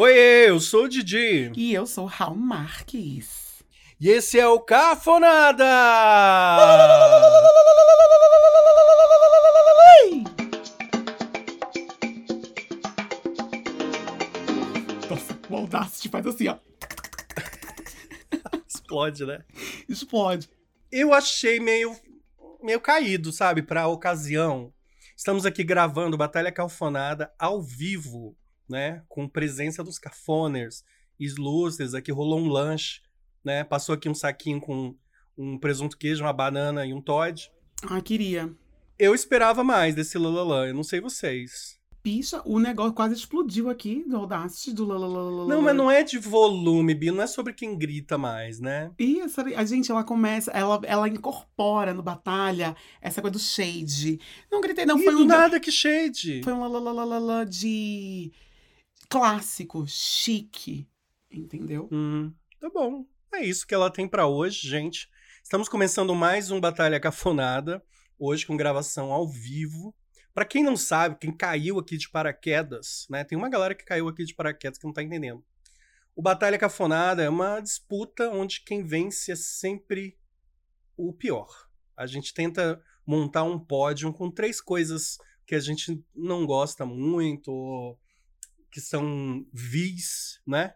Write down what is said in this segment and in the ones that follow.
Oi, eu sou o Didi. E eu sou Raul Marques. E esse é o Cafonada! Nossa, o Audacity faz assim, ó. Explode, né? Explode. Eu achei meio, meio caído, sabe, pra ocasião. Estamos aqui gravando Batalha Calfonada ao vivo, né? Com presença dos cafoners, Sluces, aqui rolou um lanche, né? Passou aqui um saquinho com um presunto queijo, uma banana e um Todd. Ah, queria. Eu esperava mais desse Lalalã, eu não sei vocês. Bicha, o negócio quase explodiu aqui do Audacity, do lalalala. Não, mas não é de volume, Bi, não é sobre quem grita mais, né? E essa, a gente, ela começa, ela, ela incorpora no Batalha essa coisa do shade. Não gritei, não, Ih, foi do um. nada que shade. Foi um lalalala de clássico, chique. Entendeu? Hum, tá bom. É isso que ela tem pra hoje, gente. Estamos começando mais um Batalha Cafonada, hoje com gravação ao vivo. Pra quem não sabe, quem caiu aqui de paraquedas, né? Tem uma galera que caiu aqui de paraquedas que não tá entendendo. O Batalha Cafonada é uma disputa onde quem vence é sempre o pior. A gente tenta montar um pódio com três coisas que a gente não gosta muito, ou que são vis, né?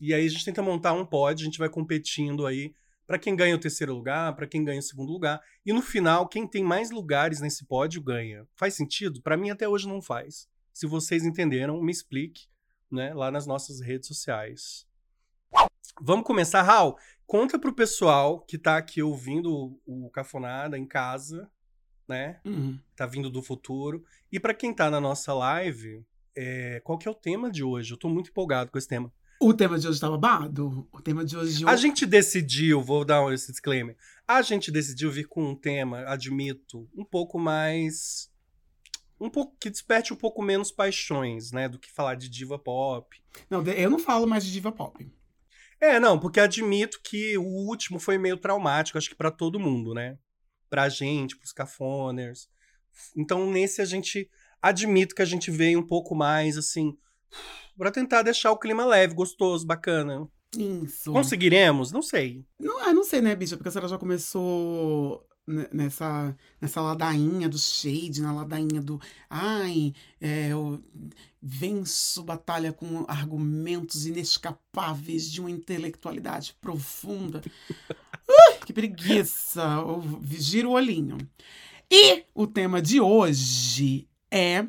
E aí a gente tenta montar um pódio, a gente vai competindo aí para quem ganha o terceiro lugar, para quem ganha o segundo lugar. E no final, quem tem mais lugares nesse pódio ganha. Faz sentido? Para mim até hoje não faz. Se vocês entenderam, me explique, né, lá nas nossas redes sociais. Vamos começar, Raul. Conta pro pessoal que tá aqui ouvindo o Cafonada em casa, né? Uhum. Tá vindo do futuro. E para quem tá na nossa live, é, qual que é o tema de hoje? Eu tô muito empolgado com esse tema. O tema de hoje tá babado? O tema de hoje. A gente decidiu, vou dar esse disclaimer. A gente decidiu vir com um tema, admito, um pouco mais. Um pouco que desperte um pouco menos paixões, né? Do que falar de diva pop. Não, eu não falo mais de diva pop. É, não, porque admito que o último foi meio traumático, acho que pra todo mundo, né? Pra gente, pros cafoners. Então, nesse a gente admito que a gente veio um pouco mais assim, pra tentar deixar o clima leve, gostoso, bacana. Isso. Conseguiremos? Não sei. Não, ah, não sei, né, bicha? Porque a senhora já começou ne- nessa, nessa ladainha do shade, na ladainha do. Ai, é, eu venço batalha com argumentos inescapáveis de uma intelectualidade profunda. Que preguiça! Eu Gira o olhinho. E o tema de hoje é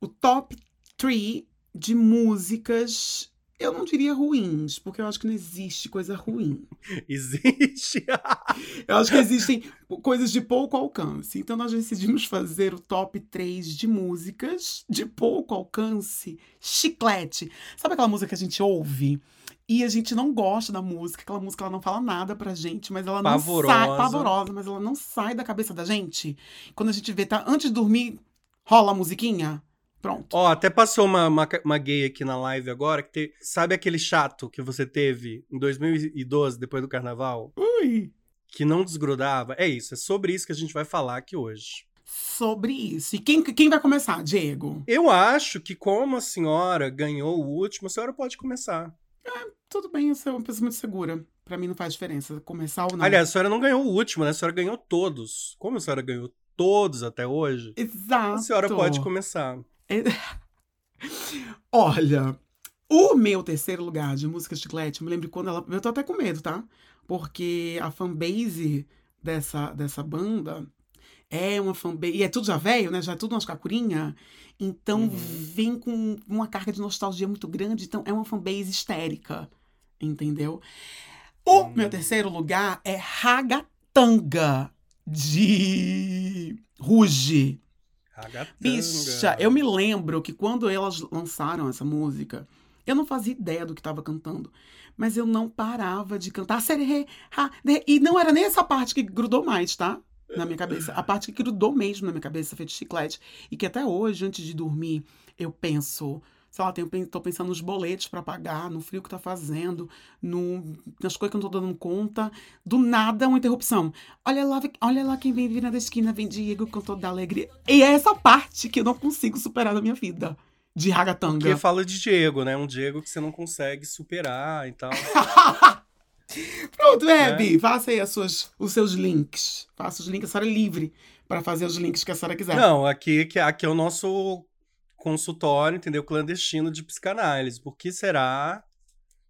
o top 3 de músicas. Eu não diria ruins, porque eu acho que não existe coisa ruim. Existe. Eu acho que existem coisas de pouco alcance. Então nós decidimos fazer o top 3 de músicas de pouco alcance. Chiclete. Sabe aquela música que a gente ouve e a gente não gosta da música, aquela música ela não fala nada pra gente, mas ela não Pavorosa. sai pavorosa, mas ela não sai da cabeça da gente. Quando a gente vê, tá antes de dormir, rola a musiquinha. Pronto. Ó, até passou uma, uma, uma gay aqui na live agora, que te- sabe aquele chato que você teve em 2012, depois do carnaval? Ui. Que não desgrudava? É isso, é sobre isso que a gente vai falar aqui hoje. Sobre isso. E quem, quem vai começar, Diego? Eu acho que como a senhora ganhou o último, a senhora pode começar. Tudo bem, eu sou uma pessoa muito segura. Pra mim não faz diferença começar ou não. Aliás, a senhora não ganhou o último, né? A senhora ganhou todos. Como a senhora ganhou todos até hoje, Exato. a senhora pode começar. Olha, o meu terceiro lugar de música chiclete, eu me lembro quando ela. Eu tô até com medo, tá? Porque a fanbase dessa, dessa banda é uma fanbase. E é tudo já velho, né? Já é tudo umas cacurinha. Então Uhum. vem com uma carga de nostalgia muito grande. Então é uma fanbase histérica. Entendeu? O Hum. meu terceiro lugar é Ragatanga de Ruge. Bicha, eu me lembro que quando elas lançaram essa música, eu não fazia ideia do que estava cantando. Mas eu não parava de cantar. Ha, de- E não era nem essa parte que grudou mais, tá? Na minha cabeça. A parte que grudou mesmo na minha cabeça, feito chiclete. E que até hoje, antes de dormir, eu penso. Sei lá, tenho, tô pensando nos boletos pra pagar, no frio que tá fazendo, no, nas coisas que eu não tô dando conta. Do nada, uma interrupção. Olha lá, olha lá quem vem virando a esquina, vem Diego com toda a alegria. E é essa parte que eu não consigo superar na minha vida. de ragatanga. Porque fala de Diego, né? Um Diego que você não consegue superar e tal. Pronto, Hebe, faça aí as suas, os seus links. Faça os links, a senhora é livre para fazer os links que a senhora quiser. Não, aqui, que- aqui é o nosso consultório, entendeu? Clandestino de psicanálise. Por que será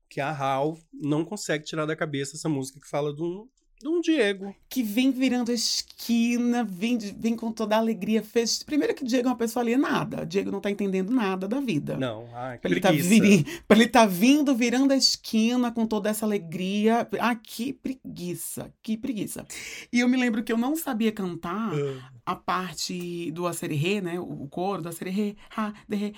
que a Hal não consegue tirar da cabeça essa música que fala de um, de um Diego? Que vem virando a esquina, vem, de- vem com toda a alegria. Fez... Primeiro que o Diego é uma pessoa alienada. Diego não tá entendendo nada da vida. Não, ai, que Pra ele, tá pra ele tá vindo, virando a esquina com toda essa alegria. Ah, que preguiça, que preguiça. E eu me lembro que eu não sabia cantar Ah. a parte do acererê, né? O coro do acererê, ha, derê.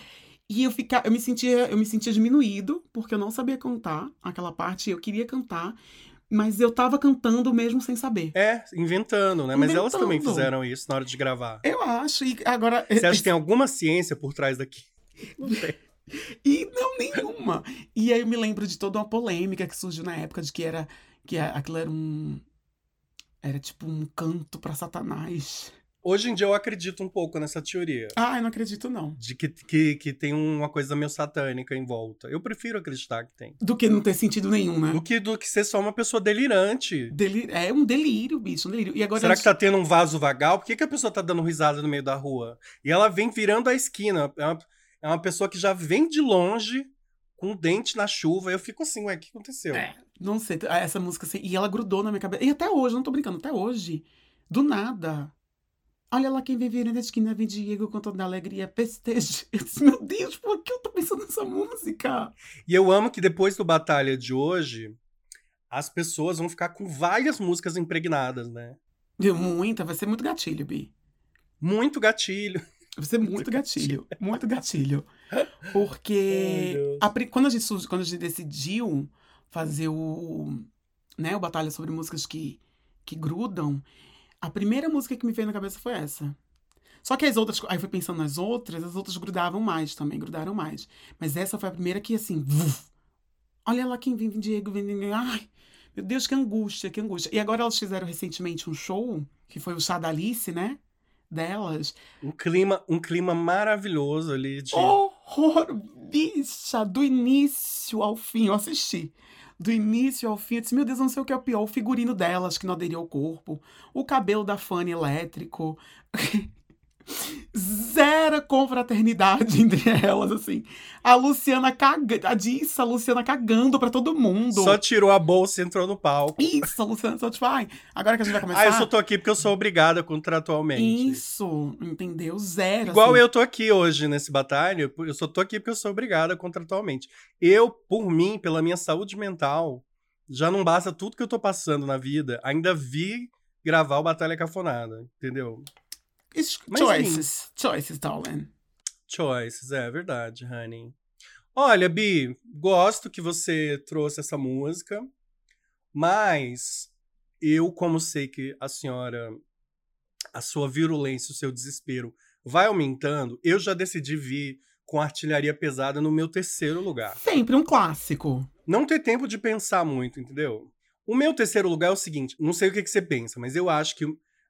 E eu fica, eu me sentia, eu me sentia diminuído, porque eu não sabia cantar aquela parte, eu queria cantar, mas eu tava cantando mesmo sem saber. É, inventando, né? Mas elas também Inventando. fizeram isso na hora de gravar. Eu acho, e agora. Você acha que tem alguma ciência por trás daqui? Não tem. E não nenhuma. E aí eu me lembro de toda uma polêmica que surgiu na época de que era que aquilo era um era tipo um canto pra Satanás. Hoje em dia eu acredito um pouco nessa teoria. Ah, eu não acredito não. De que, que, que tem uma coisa meio satânica em volta. Eu prefiro acreditar que tem. Do que não ter sentido nenhum, né? Do que, do que ser só uma pessoa delirante. Deli- É um delírio, bicho, um delírio. E agora Será que tá tendo um vaso vagal? Por que, que a pessoa tá dando risada no meio da rua? E ela vem virando a esquina. É uma, é uma pessoa que já vem de longe, com o dente na chuva. Eu fico assim, ué, o que aconteceu? É, não sei, essa música assim, e ela grudou na minha cabeça. E até hoje, não tô brincando, até hoje. Do nada. Olha lá quem vem virando a esquina, vem Diego com toda a alegria, festeja. Eu disse, meu Deus, por que eu tô pensando nessa música? E eu amo que depois do Batalha de hoje, as pessoas vão ficar com várias músicas impregnadas, né? Deu muita, vai ser muito gatilho, Bi. Muito gatilho. Vai ser muito gatilho. Muito gatilho. Porque a quando, a gente, quando a gente decidiu fazer o, né, o Batalha sobre músicas que, que grudam, a primeira música que me veio na cabeça foi essa. Só que as outras, aí eu fui pensando nas outras, as outras grudavam mais também, grudaram mais. Mas essa foi a primeira que assim, vuf, olha lá quem vem, vem Diego, vem, vem, vem, ai, meu Deus, que angústia, que angústia. E agora elas fizeram recentemente um show, que foi o chá da Alice, né, delas, Um clima, um clima maravilhoso ali de. Horror, bicha, do início ao fim, eu assisti. Do início ao fim, eu disse, meu Deus, eu não sei o que é o pior. O figurino delas, que não aderiu ao corpo. O cabelo da Fanny elétrico. Zero confraternidade entre elas, assim. A Luciana cagando. A Dissa, a Luciana cagando pra todo mundo. Só tirou a bolsa e entrou no palco. Isso, a Luciana só tipo, ai, agora que a gente vai começar. Ah, eu só tô aqui porque eu sou obrigada contratualmente. Isso, entendeu? Zero. Igual assim. eu tô aqui hoje nesse batalha, eu só tô aqui porque eu sou obrigada contratualmente. Eu, por mim, pela minha saúde mental, já não basta tudo que eu tô passando na vida, ainda vi gravar o Batalha Cafonada, entendeu? Mas, choices. Choices, darling. Choices, é verdade, honey. Olha, Bi, gosto que você trouxe essa música, mas eu, como sei que a senhora, a sua virulência, o seu desespero vai aumentando, eu já decidi vir com artilharia pesada no meu terceiro lugar. Sempre um clássico. Não ter tempo de pensar muito, entendeu? O meu terceiro lugar é o seguinte, não sei o que, que você pensa, mas eu acho que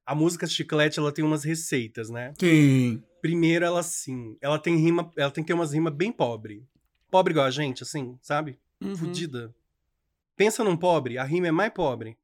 a música Chiclete, ela tem umas receitas, né? Sim. Primeiro, ela sim. Ela tem rima. Ela tem que ter umas rimas bem pobre. Pobre igual a gente, assim, sabe? Uhum. Fudida. Pensa num pobre, a rima é mais pobre.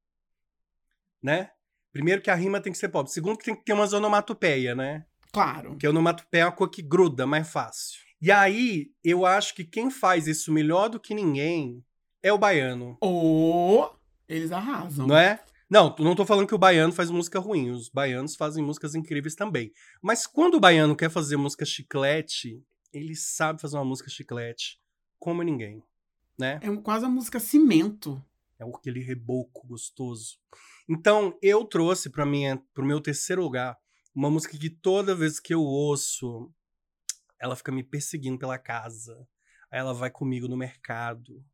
Né? Primeiro que a rima tem que ser pobre. Segundo que tem que ter umas onomatopeia, né? Claro. Que a onomatopeia é uma coisa que gruda, mais fácil. E aí, eu acho que quem faz isso melhor do que ninguém é o baiano. Ou eles arrasam. Não é? Não, não tô falando que o baiano faz música ruim. Os baianos fazem músicas incríveis também. Mas quando o baiano quer fazer música chiclete, ele sabe fazer uma música chiclete como ninguém, né? É quase a música cimento. É aquele reboco gostoso. Então, eu trouxe para pro meu terceiro lugar uma música que toda vez que eu ouço, ela fica me perseguindo pela casa. Aí ela vai comigo no mercado.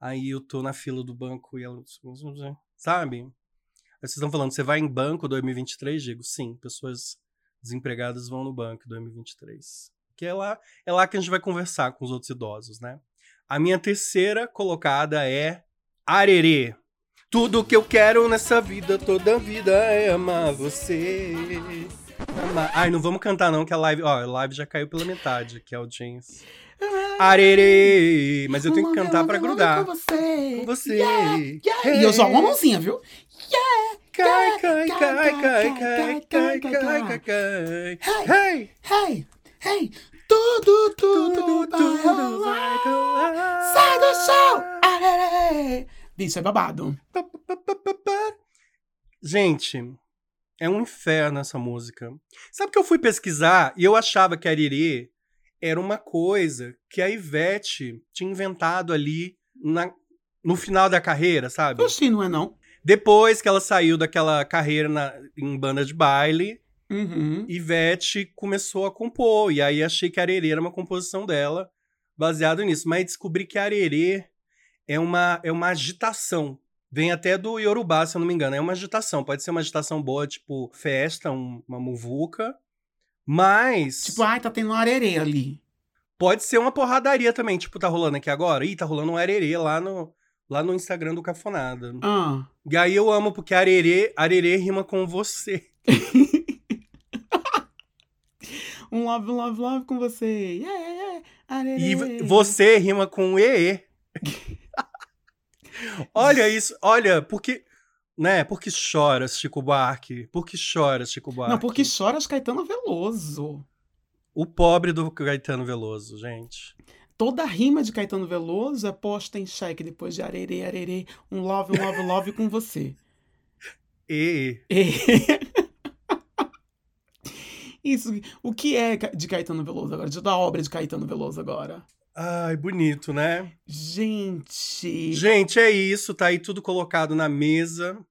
Aí eu tô na fila do banco e ela. Sabe? Vocês estão falando, você vai em banco 2023? Digo, sim, pessoas desempregadas vão no banco 2023. Que é lá, é lá que a gente vai conversar com os outros idosos, né? A minha terceira colocada é Arerê. Tudo que eu quero nessa vida, toda vida é amar você. Ai, não vamos cantar não, que a live, ó, a live já caiu pela metade, que é a audiência. Arerê! Mas eu tenho que cantar pra grudar. Com você. Com você. Yeah, yeah. E eu jogo uma mãozinha, viu? Yeah. Cai, cai, cai, cai, cai, cai, cai, cai, cai. Hey, hey, hey. Tudo, tudo, tudo vai rolar. Sai do sol. Isso é babado. Gente, é um inferno essa música. Sabe que eu fui pesquisar e eu achava que a Arirê era uma coisa que a Ivete tinha inventado ali na, no final da carreira, sabe? Eu sim, não é não. Depois que ela saiu daquela carreira na, em banda de baile, Uhum. Ivete começou a compor. E aí achei que Arerê era uma composição dela, baseado nisso. Mas descobri que Arerê é uma, é uma agitação. Vem até do Yorubá, se eu não me engano. É uma agitação. Pode ser uma agitação boa, tipo festa, um- uma muvuca. Mas Tipo, ai, tá tendo um arerê ali. pode ser uma porradaria também. Tipo, tá rolando aqui agora? Ih, tá rolando um arerê lá no, lá no Instagram do Cafonada. Ah. E aí eu amo, porque arerê, arerê rima com você. Um love, love, love com você. Yeah, yeah. Arerê. E você rima com EE. olha isso, olha, porque. Né? Por que choras, Chico Buarque? Por que choras, Chico Buarque? Não, porque choras Caetano Veloso. O pobre do Caetano Veloso, gente. Toda rima de Caetano Veloso é posta em xeque depois de arerê, arerê, um love, um love, love com você. EE. Isso. O que é de Caetano Veloso agora? De da obra de Caetano Veloso agora? Ai, bonito, né? Gente. Gente, é isso, tá aí tudo colocado na mesa.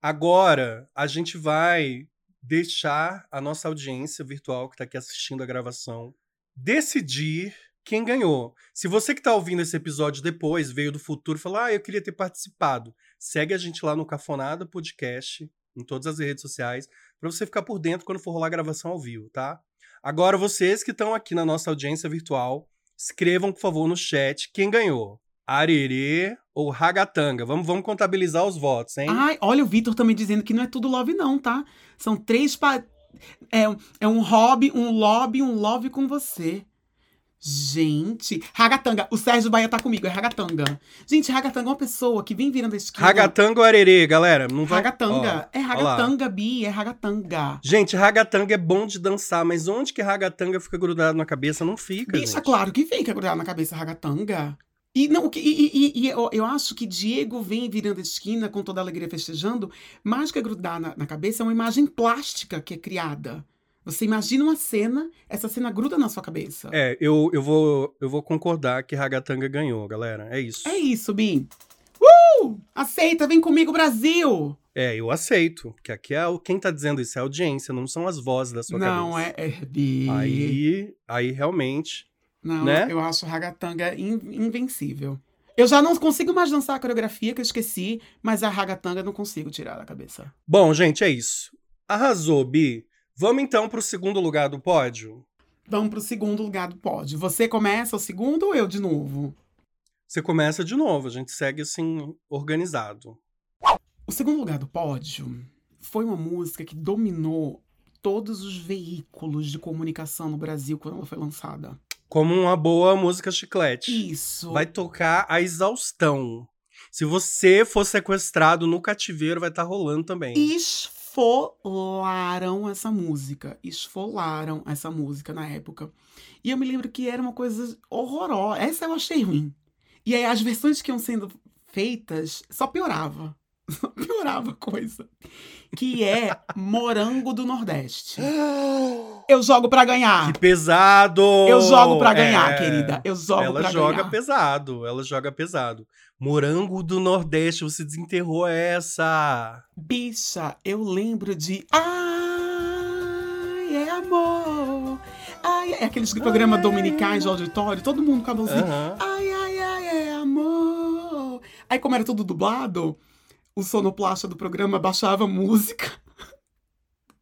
Agora, a gente vai deixar a nossa audiência virtual que tá aqui assistindo a gravação decidir quem ganhou. Se você que tá ouvindo esse episódio depois, veio do futuro e falou: "Ah, eu queria ter participado". Segue a gente lá no Cafonada Podcast, em todas as redes sociais, pra você ficar por dentro quando for rolar a gravação ao vivo, tá? Agora vocês que estão aqui na nossa audiência virtual, escrevam por favor no chat quem ganhou. Arerê ou Ragatanga? Vamos, vamos contabilizar os votos, hein? Ai, olha o Vitor também dizendo que não é tudo love, não, tá? São três. Pa... É, é um hobby, um lobby, um love com você. Gente, Ragatanga. O Sérgio Bahia tá comigo, é Ragatanga. Gente, Ragatanga é uma pessoa que vem virando a esquina. Ragatanga ou Arerê, galera? Não vai... Ragatanga. Ó, é. Ragatanga, Bi, é Ragatanga. Gente, ragatanga é bom de dançar, mas onde que ragatanga fica grudado na cabeça? Não fica, Bicha, gente. claro que fica grudado na cabeça Ragatanga. E, não, que- e, e- e eu, eu acho que Diego vem virando a esquina com toda a alegria festejando, mais que grudar na, na cabeça, é uma imagem plástica que é criada. Você imagina uma cena, essa cena gruda na sua cabeça. É, eu, eu, vou, eu vou concordar que ragatanga ganhou, galera. É isso. É isso, Bi. Uh! Aceita, vem comigo, Brasil! É, eu aceito. Porque aqui é o, quem tá dizendo isso é a audiência, não são as vozes da sua não, cabeça. é, é Bi. Aí, aí realmente. Não, né? eu acho Ragatanga in- invencível. Eu já não consigo mais dançar a coreografia que eu esqueci, mas a Ragatanga eu não consigo tirar da cabeça. Bom, gente, é isso. Arrasou, Bi. Vamos então pro segundo lugar do pódio? Vamos pro segundo lugar do pódio. Você começa o segundo ou eu de novo? Você começa de novo, a gente segue assim, organizado. O segundo lugar do pódio foi uma música que dominou todos os veículos de comunicação no Brasil quando ela foi lançada. Como uma boa música chiclete. Isso. Vai tocar a exaustão. Se você for sequestrado no cativeiro, vai estar rolando também. Esfolaram essa música. Esfolaram essa música na época. E eu me lembro que era uma coisa horrorosa. Essa eu achei ruim. E aí as versões que iam sendo feitas só piorava. Só piorava a coisa. Que é Morango do Nordeste. Eu jogo pra ganhar. Que pesado! Eu jogo pra ganhar, É, querida. Eu jogo Ela pra joga ganhar. pesado, ela joga pesado. Morango do Nordeste, você desenterrou essa. Bicha, eu lembro de. Ai, é amor. Ai, é aqueles programas dominicais de auditório, todo mundo com a mãozinha. Ai, ai, ai, é amor. Aí, como era tudo dublado, o sonoplasta do programa baixava a música.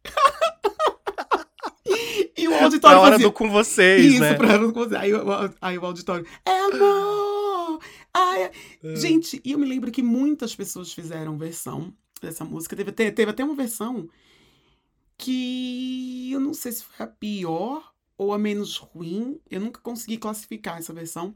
e o auditório Na hora fazia... do com vocês, Isso, né? pra não conseguir. Aí, o- aí o auditório, é amor! Ai, é-. Gente, e eu me lembro que muitas pessoas fizeram versão dessa música. Teve, até- teve até uma versão que eu não sei se foi a pior ou a menos ruim, eu nunca consegui classificar essa versão,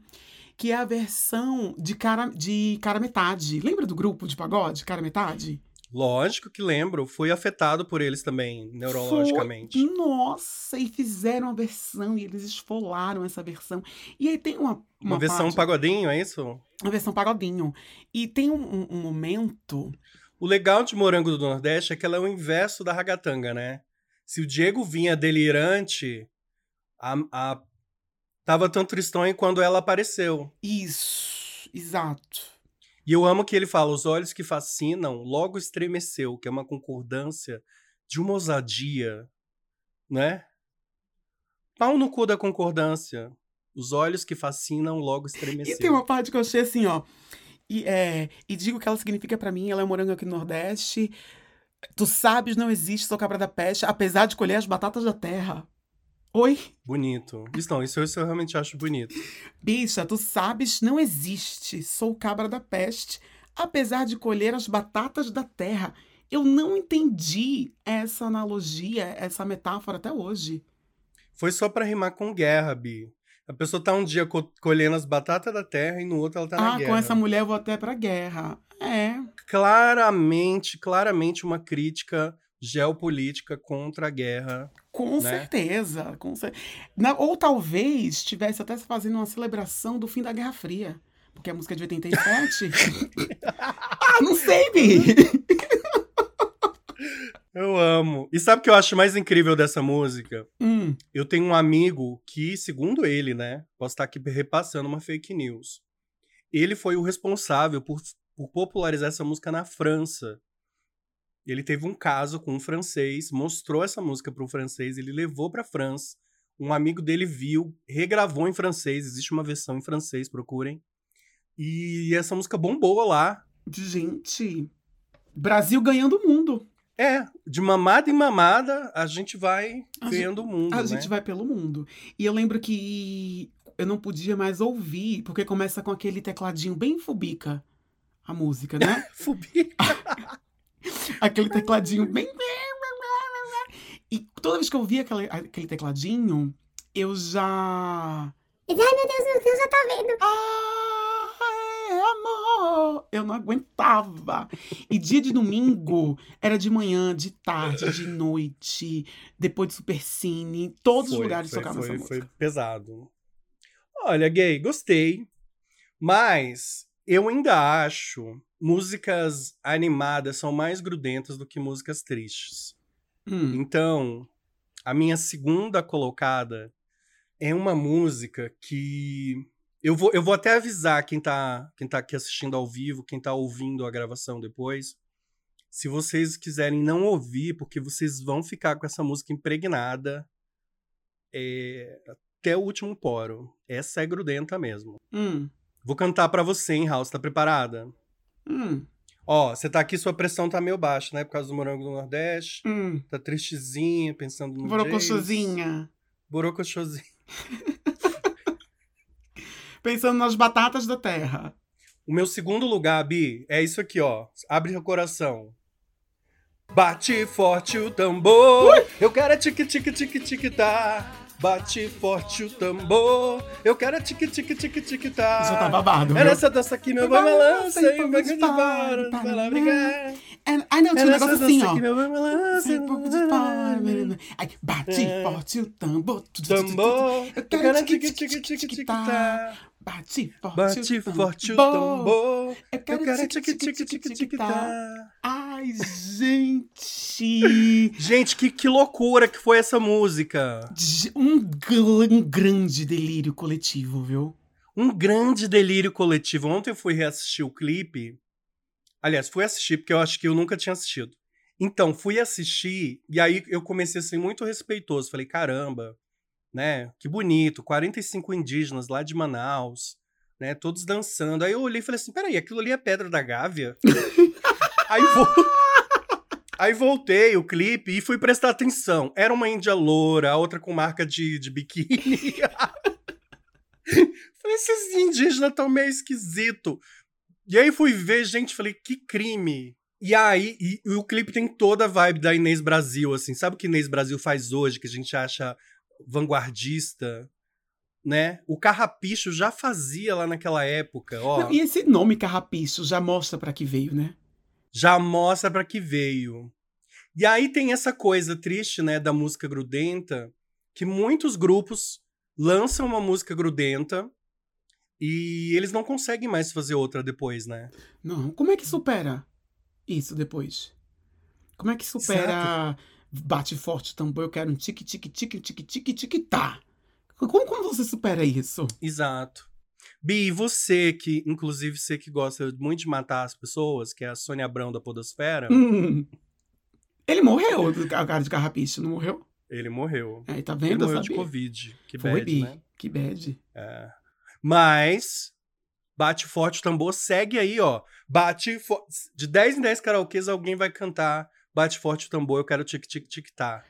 que é a versão de cara, de cara metade. Lembra do grupo de pagode, cara metade? Lógico que lembro, fui afetado por eles também, neurologicamente. Foi, nossa, e fizeram a versão, e eles esfolaram essa versão. E aí tem uma. Uma, uma versão parte, pagodinho, é isso? Uma versão pagodinho. E tem um, um, momento. O legal de Morango do Nordeste é que ela é o inverso da ragatanga, né? Se o Diego vinha delirante, a, a... tava tão tristonho quando ela apareceu. Isso, exato. E eu amo que ele fala: os olhos que fascinam logo estremeceu, que é uma concordância de uma ousadia, né? Pau no cu da concordância. Os olhos que fascinam logo estremeceu. E tem uma parte que eu achei assim, ó. E, é, e digo que ela significa para mim, ela é morango aqui no Nordeste. Tu sabes, não existe, sou cabra da peste, apesar de colher as batatas da terra. Oi? Bonito. Isso não, isso, isso eu realmente acho bonito. Bicha, tu sabes, não existe. Sou cabra da peste, apesar de colher as batatas da terra. Eu não entendi essa analogia, essa metáfora até hoje. Foi só para rimar com guerra, Bi. A pessoa tá um dia co colhendo as batatas da terra e no outro ela tá na ah, guerra. Ah, com essa mulher eu vou até pra guerra. É. Claramente, claramente uma crítica geopolítica contra a guerra. Com né? certeza. Com cer ou talvez estivesse até fazendo uma celebração do fim da Guerra Fria. Porque a música é de 87. ah, não sei, Bi! Eu amo. E sabe o que eu acho mais incrível dessa música? Hum. Eu tenho um amigo que, segundo ele, né? Posso estar aqui repassando uma fake news. Ele foi o responsável por, por popularizar essa música na França. Ele teve um caso com um francês, mostrou essa música para o francês, ele levou para França. Um amigo dele viu, regravou em francês, existe uma versão em francês, procurem. E essa música bombou lá. Gente, Brasil ganhando o mundo. É, de mamada em mamada, a gente vai a ganhando o mundo. A né? gente vai pelo mundo. E eu lembro que eu não podia mais ouvir, porque começa com aquele tecladinho bem fubica, a música, né? fubica. aquele tecladinho bem. E toda vez que eu via aquele, aquele tecladinho, eu já. Ai, meu Deus, meu Deus, já tá vendo. Ai, amor! Eu não aguentava. E dia de domingo era de manhã, de tarde, de noite, depois de Supercine, todos foi, os lugares foi, tocavam foi, essa música. Foi pesado. Olha, gay, gostei. Mas eu ainda acho músicas animadas são mais grudentas do que músicas tristes. Hum. Então, a minha segunda colocada é uma música que eu vou, eu vou até avisar quem tá, quem tá aqui assistindo ao vivo, quem tá ouvindo a gravação depois. Se vocês quiserem não ouvir, porque vocês vão ficar com essa música impregnada é, até o último poro. Essa é grudenta mesmo. Hum. Vou cantar para você, hein, House? Tá preparada? Hum. Ó, você tá aqui, sua pressão tá meio baixa, né? Por causa do morango do Nordeste. Hum. Tá tristezinha, pensando no Borocochosinha. Borocochosinha. pensando nas batatas da terra. O meu segundo lugar, Bi, é isso aqui, ó. Abre seu coração. Bate forte o tambor. Ui! Eu quero é tique tique tique tique tá. Bate forte o tambor. Eu quero tique tique tique tique tá. Isso tá babado. É nessa dança aqui, meu balança e vai de para, para brigar. Ai, não, tinha um negócio assim, ó. Meu boi balança um pouco de para. Ai, bate forte o tambor. Tambor. Eu quero tique tique tique tique tá. Bate forte, Bate forte o tambor. Eu quero tique tique tique tique tá. Ai, gente. Gente, que, que loucura que foi essa música. Um, um grande delírio coletivo, viu? Um grande delírio coletivo. Ontem eu fui reassistir o clipe. Aliás, fui assistir porque eu acho que eu nunca tinha assistido. Então, fui assistir e aí eu comecei a ser muito respeitoso. Falei, caramba, né? Que bonito, 45 indígenas lá de Manaus, né? Todos dançando. Aí eu olhei e falei assim: peraí, aquilo ali é Pedra da Gávea? aí, vou... aí voltei o clipe e fui prestar atenção. Era uma índia loura, a outra com marca de, de biquíni. falei, esses indígenas estão meio esquisito. E aí fui ver, gente, falei, que crime. E aí, e, e o clipe tem toda a vibe da Inês Brasil, assim. Sabe o que Inês Brasil faz hoje, que a gente acha vanguardista? Né? O Carrapicho já fazia lá naquela época, ó. Não, e esse nome Carrapicho já mostra pra que veio, né? Já mostra para que veio. E aí tem essa coisa triste, né, da música grudenta, que muitos grupos lançam uma música grudenta e eles não conseguem mais fazer outra depois, né? Não, como é que supera isso depois? Como é que supera bate forte tambor, eu quero um tique tique tique tique tique tique tá. Como, como você supera isso? Exato. Bi, você que, inclusive, você que gosta muito de matar as pessoas, que é a Sônia Abrão da Podosfera, Hum. Ele morreu, o cara de carrapicho, não morreu? ele morreu. É, tá Ele vendo? Eu morreu de. Covid. Que Foi, bad, Bi. né? Que bad. É. Mas, bate forte o tambor, segue aí, ó. Bate fo- De 10 em 10 karaokês, alguém vai cantar Bate forte o tambor, eu quero tic-tic-tic-tá.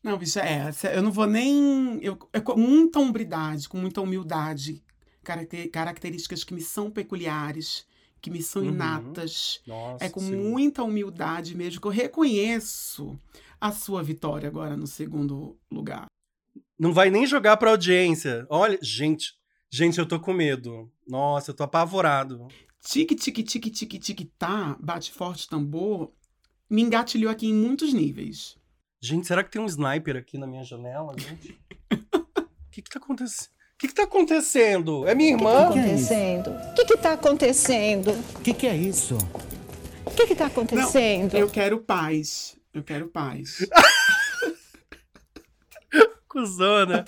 Não, bicho, é, eu não vou nem. Eu, é com muita hombridade, com muita humildade, características que me são peculiares, que me são Uhum. inatas. Nossa, É com sim. muita humildade mesmo que eu reconheço a sua vitória agora no segundo lugar. Não vai nem jogar pra audiência. Olha, gente, gente, eu tô com medo. Nossa, eu tô apavorado. Tique, tique, tique, tique, tique, tá, bate forte tambor, me engatilhou aqui em muitos níveis. Gente, será que tem um sniper aqui na minha janela, gente? O que que tá acontecendo? O que que tá acontecendo? É minha O que irmã? está acontecendo? O que está acontecendo? O que, que é isso? O que está acontecendo? Eu quero paz. Eu quero paz. Cusona.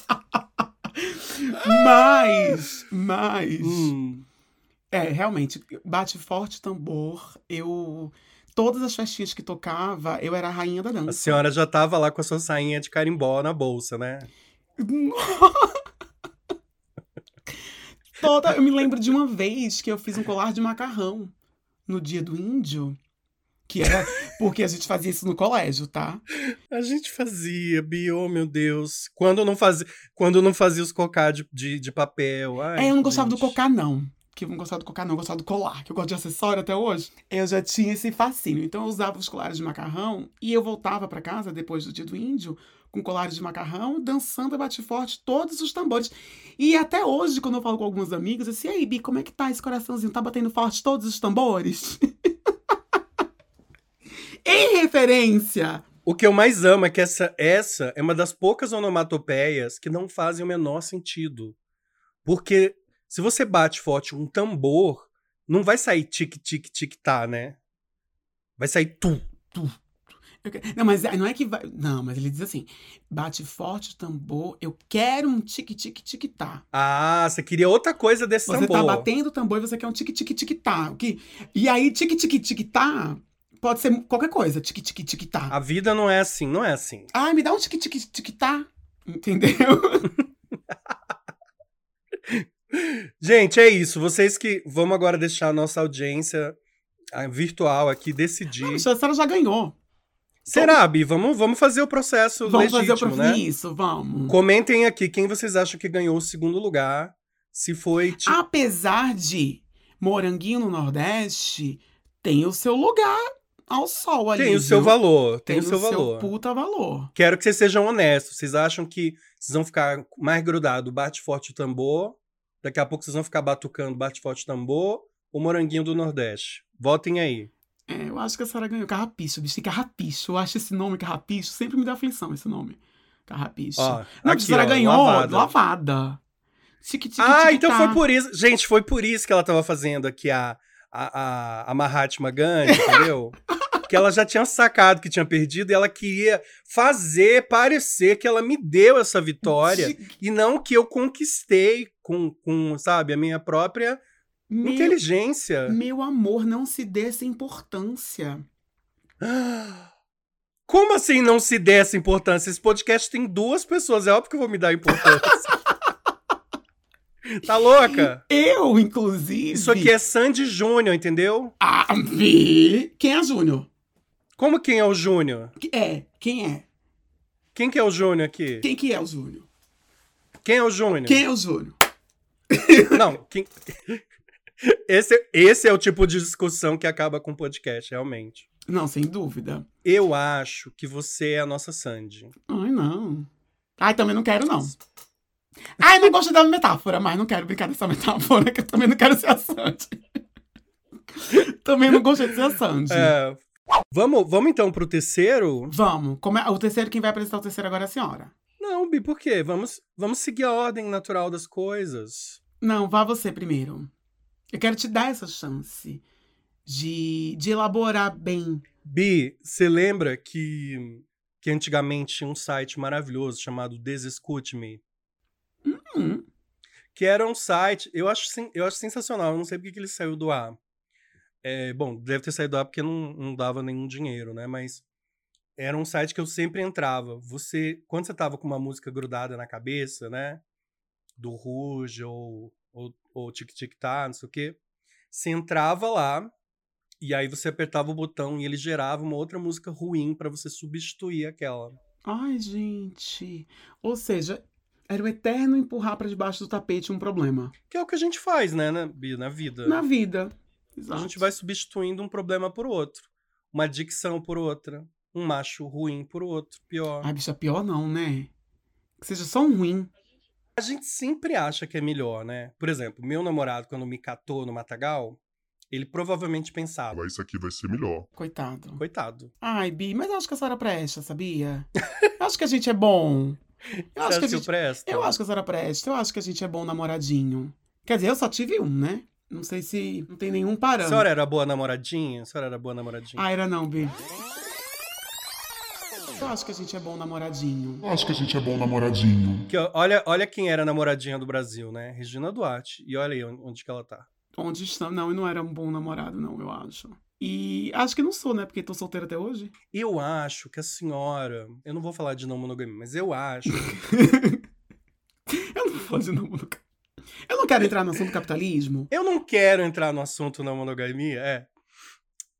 Mas, mas. Hum. É, realmente, bate forte tambor. Eu. Todas as festinhas que tocava, eu era a rainha da A dança. senhora já tava lá com a sua sainha de carimbó na bolsa, né? Toda, eu me lembro de uma vez que eu fiz um colar de macarrão no dia do índio. Que era porque a gente fazia isso no colégio, tá? A gente fazia, Bi, oh meu Deus. Quando não fazia, quando não fazia os cocá de, de, de papel. Ai, é, eu não gostava do cocá, não. Que eu não gostava do cocá, não, eu gostava do colar, que eu gosto de acessório até hoje. Eu já tinha esse fascínio. Então eu usava os colares de macarrão e eu voltava pra casa depois do dia do índio com colares de macarrão, dançando a bate forte todos os tambores. E até hoje, quando eu falo com alguns amigos, assim, e aí, Bi, como é que tá esse coraçãozinho? Tá batendo forte todos os tambores? em referência O que eu mais amo é que essa, essa é uma das poucas onomatopeias que não fazem o menor sentido. Porque se você bate forte um tambor, não vai sair tic-tic-tic-tá, né? Vai sair tu. Eu que- Não, mas não é que vai. Não, mas ele diz assim: bate forte o tambor, eu quero um tique-tique-tique-tá. Ah, você queria outra coisa desse Você tambor. tá batendo o tambor e você quer um tique-tique-tique-tá. que- E aí, tique-tique-tique-tá pode ser qualquer coisa, tique-tique-tique-tá. A vida não é assim, não é assim. Ai, me dá um tique-tique-tique-tá. Entendeu? Gente, é isso. Vocês que. Vamos agora deixar a nossa audiência ah, virtual aqui decidir. Não, a senhora já ganhou. Será, Bi? Vamos, vamos fazer o processo Vamos legítimo, fazer o né? prof... Isso, vamos. Comentem aqui quem vocês acham que ganhou o segundo lugar. Se foi. Ti... Apesar de Moranguinho no Nordeste tem o seu lugar ao sol ali. tem o seu viu? valor. Tem, Tem o seu valor. puta valor. Quero que vocês sejam honestos. Vocês acham que vocês vão ficar mais grudados? Bate forte o tambor. Daqui a pouco vocês vão ficar batucando bate forte o tambor. O moranguinho do Nordeste. Votem aí. É, eu acho que a senhora ganhou. Carrapicho, bicho. Carrapicho. Eu acho esse nome Carrapicho. Sempre me dá aflição esse nome. Carrapicho. Ó, Não, aqui, a ó, ganhou lavada. lavada. Tique, tique, Ah, tique, então tá. foi por isso. Gente, foi por isso que ela tava fazendo aqui a, a, a, a Mahatma Gandhi, entendeu? que ela já tinha sacado que tinha perdido e ela queria fazer parecer que ela me deu essa vitória e não que eu conquistei com, com sabe, a minha própria Meu, inteligência. meu amor, não se dê essa importância. Como assim não se dê essa importância? Esse podcast tem duas pessoas, é óbvio que eu vou me dar importância. tá louca? Eu, inclusive. Isso aqui é Sandy Júnior, entendeu? Ah, vi. Quem é Júnior? Como quem é o Júnior? É, quem é? Quem que é o Júnior aqui? Quem que é o Júnior? Quem é o Júnior? Quem é o Júnior? Não, quem... Esse, esse é o tipo de discussão que acaba com o podcast, realmente. Não, sem dúvida. Eu acho que você é a nossa Sandy. Ai, não. Ai, também não quero, não. Ai, não gosto da metáfora, mas não quero brincar dessa metáfora, que eu também não quero ser a Sandy. também não gostei de ser a Sandy. É, vamos, vamos então pro terceiro? Vamos. Como é- o terceiro, quem vai apresentar o terceiro agora é a senhora. Não, Bi, por quê? Vamos, vamos seguir a ordem natural das coisas. Não, vá você primeiro. Eu quero te dar essa chance de, de elaborar bem. Bi, você lembra que, que antigamente tinha um site maravilhoso chamado Desescute Me? Hum, Que era um site, eu acho, eu acho sensacional, eu não sei porque que ele saiu do ar. É, bom, deve ter saído do ar porque não, não dava nenhum dinheiro, né? Mas era um site que eu sempre entrava. Você, quando você tava com uma música grudada na cabeça, né? Do Rouge ou, ou, ou Tic Tic Tá, não sei o quê. Você entrava lá e aí você apertava o botão e ele gerava uma outra música ruim pra você substituir aquela. Ai, gente. Ou seja, era o eterno empurrar pra debaixo do tapete um problema. Que é o que a gente faz, né, na, na vida. Na vida. A Exato. gente vai substituindo um problema por outro. Uma dicção por outra. Um macho ruim por outro, pior. Ai, bicha, pior não, né? Que seja só um ruim. A gente sempre acha que é melhor, né? Por exemplo, meu namorado, quando me catou no Matagal, ele provavelmente pensava, Mas isso aqui vai ser melhor. Coitado. coitado. Ai, Bi, mas eu acho que a senhora presta, sabia? Eu acho que a gente é bom. Eu Você acho que a gente... presto? Eu acho que a senhora presta. Eu acho que a gente é bom namoradinho. Quer dizer, eu só tive um, né? Não sei se não tem nenhum A parâmetro. senhora era boa namoradinha? A senhora era boa namoradinha? Ah, era não, Bi. Eu acho que a gente é bom namoradinho. Eu acho que a gente é bom namoradinho. Que, olha, olha quem era a namoradinha do Brasil, né? Regina Duarte. E olha aí onde, que ela tá. Onde estão? Não, eu não era um bom namorado, não, eu acho. E acho que não sou, né? Porque tô solteira até hoje. Eu acho que a senhora. Eu não vou falar de não monogamia, mas eu acho. Eu não vou fazer não, nunca. Eu não quero entrar no assunto do capitalismo. Eu não quero entrar no assunto não monogamia, é.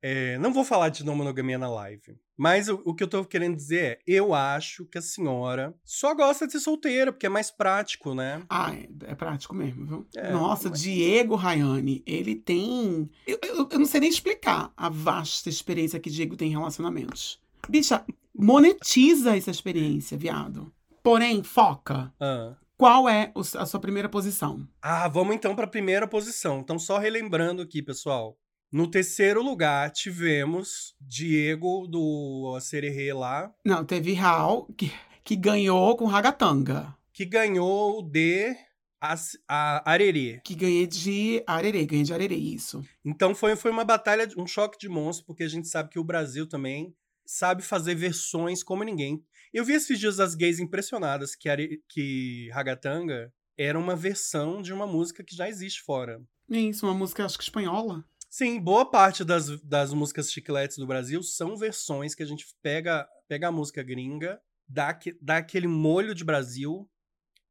É, não vou falar de não monogamia na live. Mas o, o que eu tô querendo dizer é: eu acho que a senhora só gosta de ser solteira, porque é mais prático, né? Ah, é, é prático mesmo, viu? É, Nossa, mas- Diego Rayane, ele tem. Eu, eu, eu não sei nem explicar a vasta experiência que Diego tem em relacionamentos. Bicha, monetiza essa experiência, viado. Porém, foca. Ah. Qual é a sua primeira posição? Ah, vamos então pra primeira posição. Então, só relembrando aqui, pessoal. No terceiro lugar, tivemos Diego do Sererê lá, Não, teve Raul, que, que ganhou com Ragatanga. que ganhou de As- a Arerê. Que ganhei de arerê, ganhei de arerê, isso. Então foi, foi uma batalha, um choque de monstros, porque a gente sabe que o Brasil também sabe fazer versões como ninguém. Eu vi esses dias as gays impressionadas que, Are- que Ragatanga era uma versão de uma música que já existe fora. Isso, uma música, acho que espanhola. Sim, boa parte das, das músicas chicletes do Brasil são versões que a gente pega, pega a música gringa, dá, dá aquele molho de Brasil,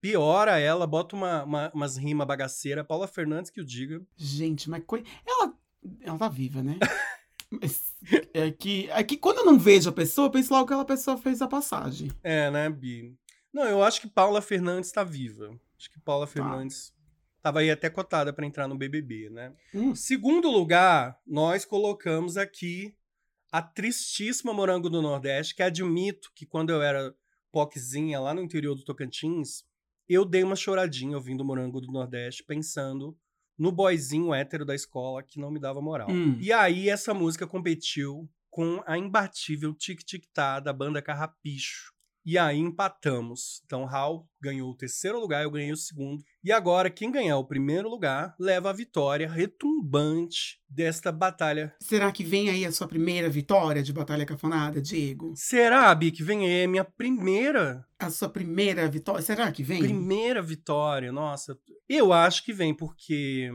piora ela, bota uma, uma- umas rimas bagaceiras. Paula Fernandes que o diga. Gente, mas coi... ela, ela tá viva, né? Mas é que, é que quando eu não vejo a pessoa, eu penso logo que aquela pessoa fez a passagem. É, né, Bi? Não, eu acho que Paula Fernandes tá viva. Acho que Paula Fernandes tava aí até cotada pra entrar no BBB, né? Hum, Segundo lugar, nós colocamos aqui a tristíssima Morango do Nordeste, que admito que quando eu era poquezinha lá no interior do Tocantins, eu dei uma choradinha ouvindo Morango do Nordeste, pensando no boyzinho hétero da escola que não me dava moral. Hum. E aí essa música competiu com a imbatível Tic Tic Tá da banda Carrapicho. E aí empatamos. Então Raul ganhou o terceiro lugar, eu ganhei o segundo. E agora quem ganhar o primeiro lugar leva a vitória retumbante desta batalha. Será que vem aí a sua primeira vitória de Batalha Cafonada, Diego? Será, Bi, que vem aí a minha primeira, A sua primeira vitória? Será que vem? primeira vitória? Nossa, eu acho que vem porque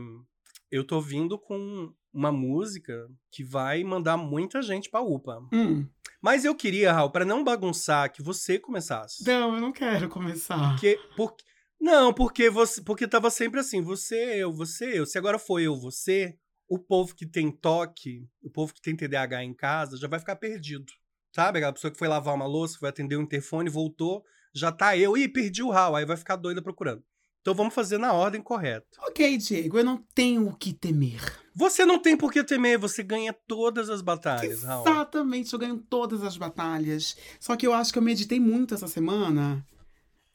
eu tô vindo com uma música que vai mandar muita gente pra UPA. Hum. Mas eu queria, Raul, pra não bagunçar, que você começasse. Não, eu não quero começar. Porque, porque, não, porque você, porque tava sempre assim, você, eu, você, eu. Se agora for eu, você, o povo que tem toque, o povo que tem TDAH em casa, já vai ficar perdido. Sabe? Aquela pessoa que foi lavar uma louça, foi atender o interfone, voltou, já tá eu, ih, perdi o Raul, aí vai ficar doida procurando. Então vamos fazer na ordem correta. Ok, Diego, eu não tenho o que temer. Você não tem por que temer, você ganha todas as batalhas, Raul. Exatamente, eu ganho todas as batalhas. Só que eu acho que eu meditei muito essa semana.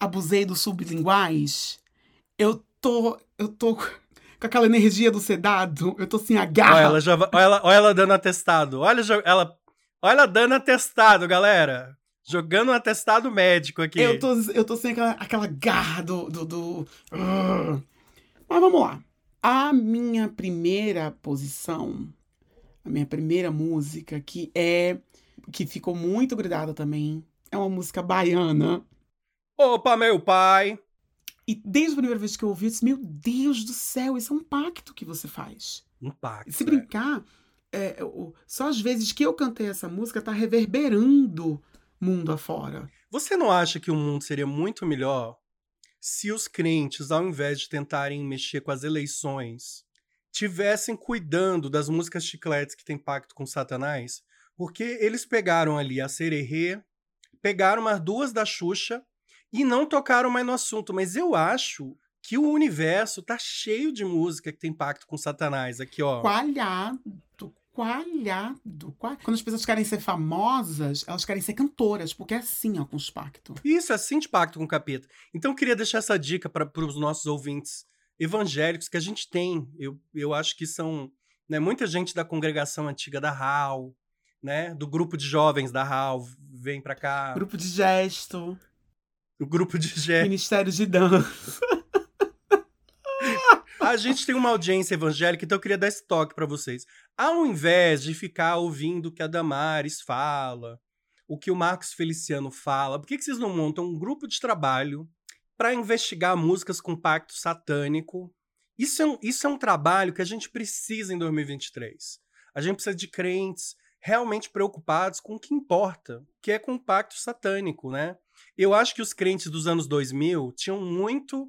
Abusei dos sublinguais. Eu tô. Eu tô com aquela energia do sedado. Eu tô sem a Olha ela, já, olha ela, olha ela dando atestado. Olha ela, olha ela dando atestado, galera. Jogando um atestado médico aqui. Eu tô, eu tô sem aquela, aquela garra do. do, do-. Mas vamos lá. A minha primeira posição, a minha primeira música, que é. que ficou muito grudada também, é uma música baiana. Opa, meu pai. E desde a primeira vez que eu ouvi, eu disse: Meu Deus do céu, isso é um pacto que você faz. Um pacto. Se né? brincar, é, só às vezes que eu cantei essa música tá reverberando mundo afora. Você não acha que o mundo seria muito melhor se os crentes, ao invés de tentarem mexer com as eleições, tivessem cuidando das músicas chicletes que têm pacto com Satanás? Porque eles pegaram ali a Sererê, pegaram umas duas da Xuxa e não tocaram mais no assunto. Mas eu acho que o universo tá cheio de música que tem pacto com Satanás. Aqui, ó. Coalhado, coalhado. coal- Quando as pessoas querem ser famosas, elas querem ser cantoras, porque é assim, ó, com os pactos. Isso, é assim de pacto com o capeta. Então eu queria deixar essa dica para os nossos ouvintes evangélicos que a gente tem. Eu, eu acho que são né, muita gente da congregação antiga da HAL, né? Do grupo de jovens da HAL, vem pra cá. Grupo de gesto, O grupo de Gé. Ministério de Dança. A gente tem uma audiência evangélica, então eu queria dar esse toque pra vocês. Ao invés de ficar ouvindo o que a Damares fala, o que o Marcos Feliciano fala, por que, que vocês não montam um grupo de trabalho pra investigar músicas com pacto satânico? Isso é, um, isso é um trabalho que a gente precisa em 2023. A gente precisa de crentes realmente preocupados com o que importa, que é com o pacto satânico, né? Eu acho que os crentes dos anos 2000 tinham muito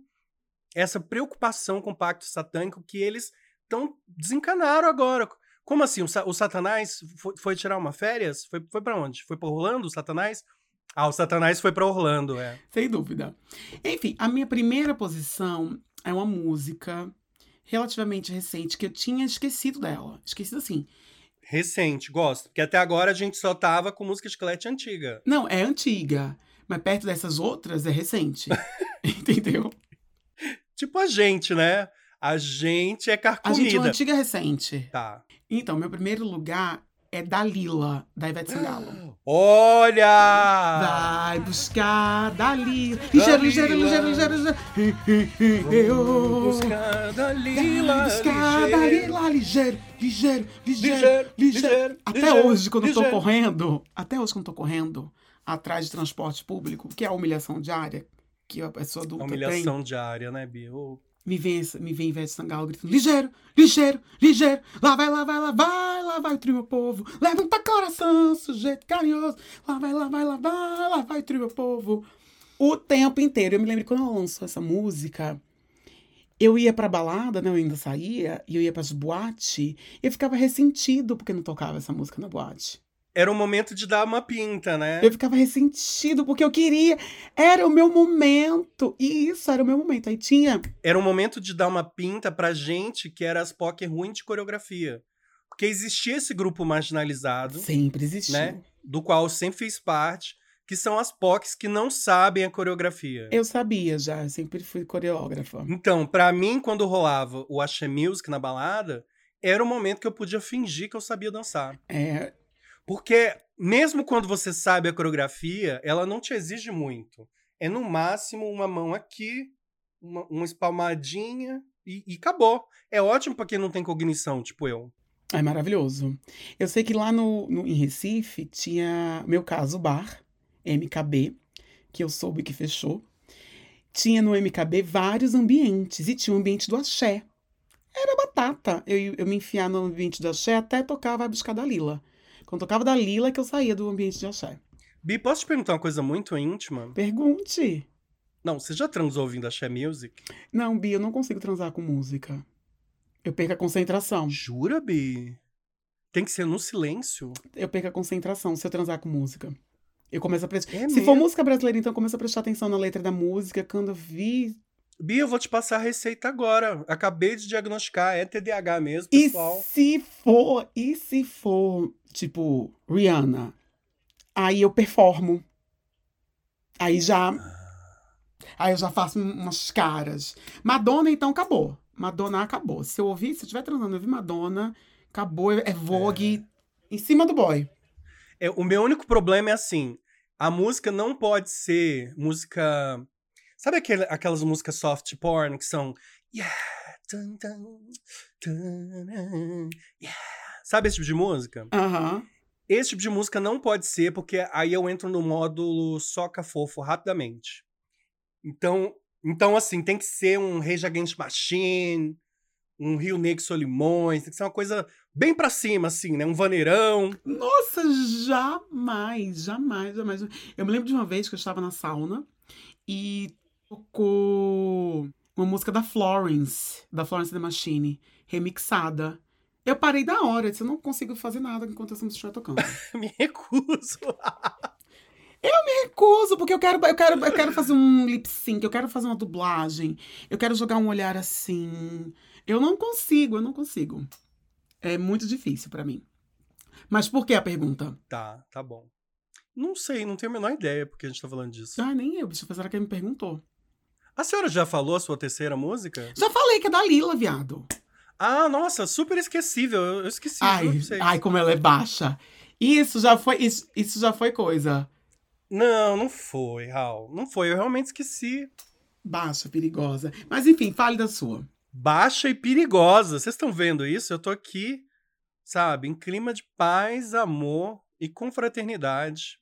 essa preocupação com o pacto satânico que eles tão desencanaram agora. Como assim? O, o Satanás foi, foi tirar uma férias? Foi, foi para onde? Foi para Orlando, o Satanás? Ah, o Satanás foi para Orlando, é. Sem dúvida. Enfim, a minha primeira posição é uma música relativamente recente que eu tinha esquecido dela. Esquecido assim. Recente, gosto. Porque até agora a gente só tava com música chiclete antiga. Não, é antiga. Mas perto dessas outras é recente. Entendeu? Tipo a gente, né? A gente é A carcomida. gente é uma antiga recente. Tá. Então, meu primeiro lugar é Dalila, da Ivete Sangalo. Olha! Vai buscar Dalila. Ligeiro, ligeiro, ligeiro, ligeiro, ligeiro. Buscar Dalila, Vai buscar ligeiro. Dalila, ligeiro, ligeiro, ligeiro, Ligeiro, Até hoje, quando eu tô correndo, até hoje, quando eu tô correndo atrás de transporte público, que é a humilhação diária que a pessoa A adulta tem. humilhação diária, né, Bia? Ô, Me vem, me vem Ivete Sangalo gritando: ligeiro, ligeiro, ligeiro, lá vai, lá vai, lá vai, lá vai o trio, meu povo, levanta coração, sujeito carinhoso, lá vai, lá vai, lá vai, lá vai o trio, meu povo. O tempo inteiro. Eu me lembro quando ela lançou essa música, eu ia pra balada, né? Eu ainda saía, e eu ia pras boates, e eu ficava ressentido porque não tocava essa música na boate. Era o momento de dar uma pinta, né? Eu ficava ressentido porque eu queria, era o meu momento, e isso era o meu momento. Aí tinha Era um momento de dar uma pinta pra gente que era as POC ruim de coreografia. Porque existia esse grupo marginalizado, Sempre existiu. né? Do qual eu sempre fiz parte, que são as POCs que não sabem a coreografia. Eu sabia já, eu sempre fui coreógrafa. Então, pra mim, quando rolava o Axé Music na balada, era o momento que eu podia fingir que eu sabia dançar. É, Porque, mesmo quando você sabe a coreografia, ela não te exige muito. É no máximo uma mão aqui, uma, uma espalmadinha e, e acabou. É ótimo pra quem não tem cognição, tipo eu. é maravilhoso. Eu sei que lá no, no- em Recife tinha meu caso bar, MKB, que eu soube que fechou. Tinha no MKB vários ambientes e tinha o ambiente do axé. Era batata. Eu, eu me enfiar no ambiente do axé até tocar Vai Buscar da Lila. Quando tocava da Lila que eu saía do ambiente de axé. Bi, posso te perguntar uma coisa muito íntima? Pergunte. Não, você já transou ouvindo Axé Music? Não, Bia, eu não consigo transar com música. Eu perco a concentração. Jura, Bi? Tem que ser no silêncio? eu perco a concentração se eu transar com música. Eu começo a prestar. É se mesmo? for música brasileira, então eu começo a prestar atenção na letra da música. Quando eu vi. Bia, eu vou te passar a receita agora. Acabei de diagnosticar, é TDAH mesmo, E pessoal. se for, e se for, tipo, Rihanna, aí eu performo. Aí já. Aí eu já faço um- umas caras. Madonna, então, acabou. Madonna acabou. Se eu ouvir, se eu estiver transando, eu ouvir Madonna, acabou. É Vogue em cima do boy. É, o meu único problema é assim: a música não pode ser música. Sabe aquele- aquelas músicas soft porn que são. Yeah, dun, dun, dun, yeah. Sabe esse tipo de música? Aham. Esse tipo de música não pode ser, porque aí eu entro no módulo soca fofo rapidamente. Então, então assim, tem que ser um Rage Against Machine, um Rio Negro Solimões, tem que ser uma coisa bem pra cima, assim, né? Um vaneirão. Nossa, jamais, jamais, jamais. Eu me lembro de uma vez que eu estava na sauna e tocou uma música da Florence, da Florence The Machine, remixada. Eu parei da hora, eu disse, eu não consigo fazer nada enquanto essa música estiver tocando. Me recuso. Recuso, porque eu quero, eu quero, eu quero fazer um lip sync, eu quero fazer uma dublagem, eu quero jogar um olhar assim. Eu não consigo, eu não consigo. É muito difícil pra mim. Mas por que a pergunta? Tá, tá bom. Não sei, não tenho a menor ideia porque a gente tá falando disso. Ah, nem eu, bicho, será que ele me perguntou? A senhora já falou a sua terceira música? Já falei que é da Lila, viado. Ah, nossa, super esquecível. Eu esqueci. ai, ai, como ela é baixa. Isso já foi, isso, isso já foi coisa. Não, não foi, Raul. Não foi, eu realmente esqueci. Baixa, perigosa. Mas enfim, fale da sua. Baixa e perigosa. Vocês estão vendo isso? Eu tô aqui, sabe, em clima de paz, amor e confraternidade.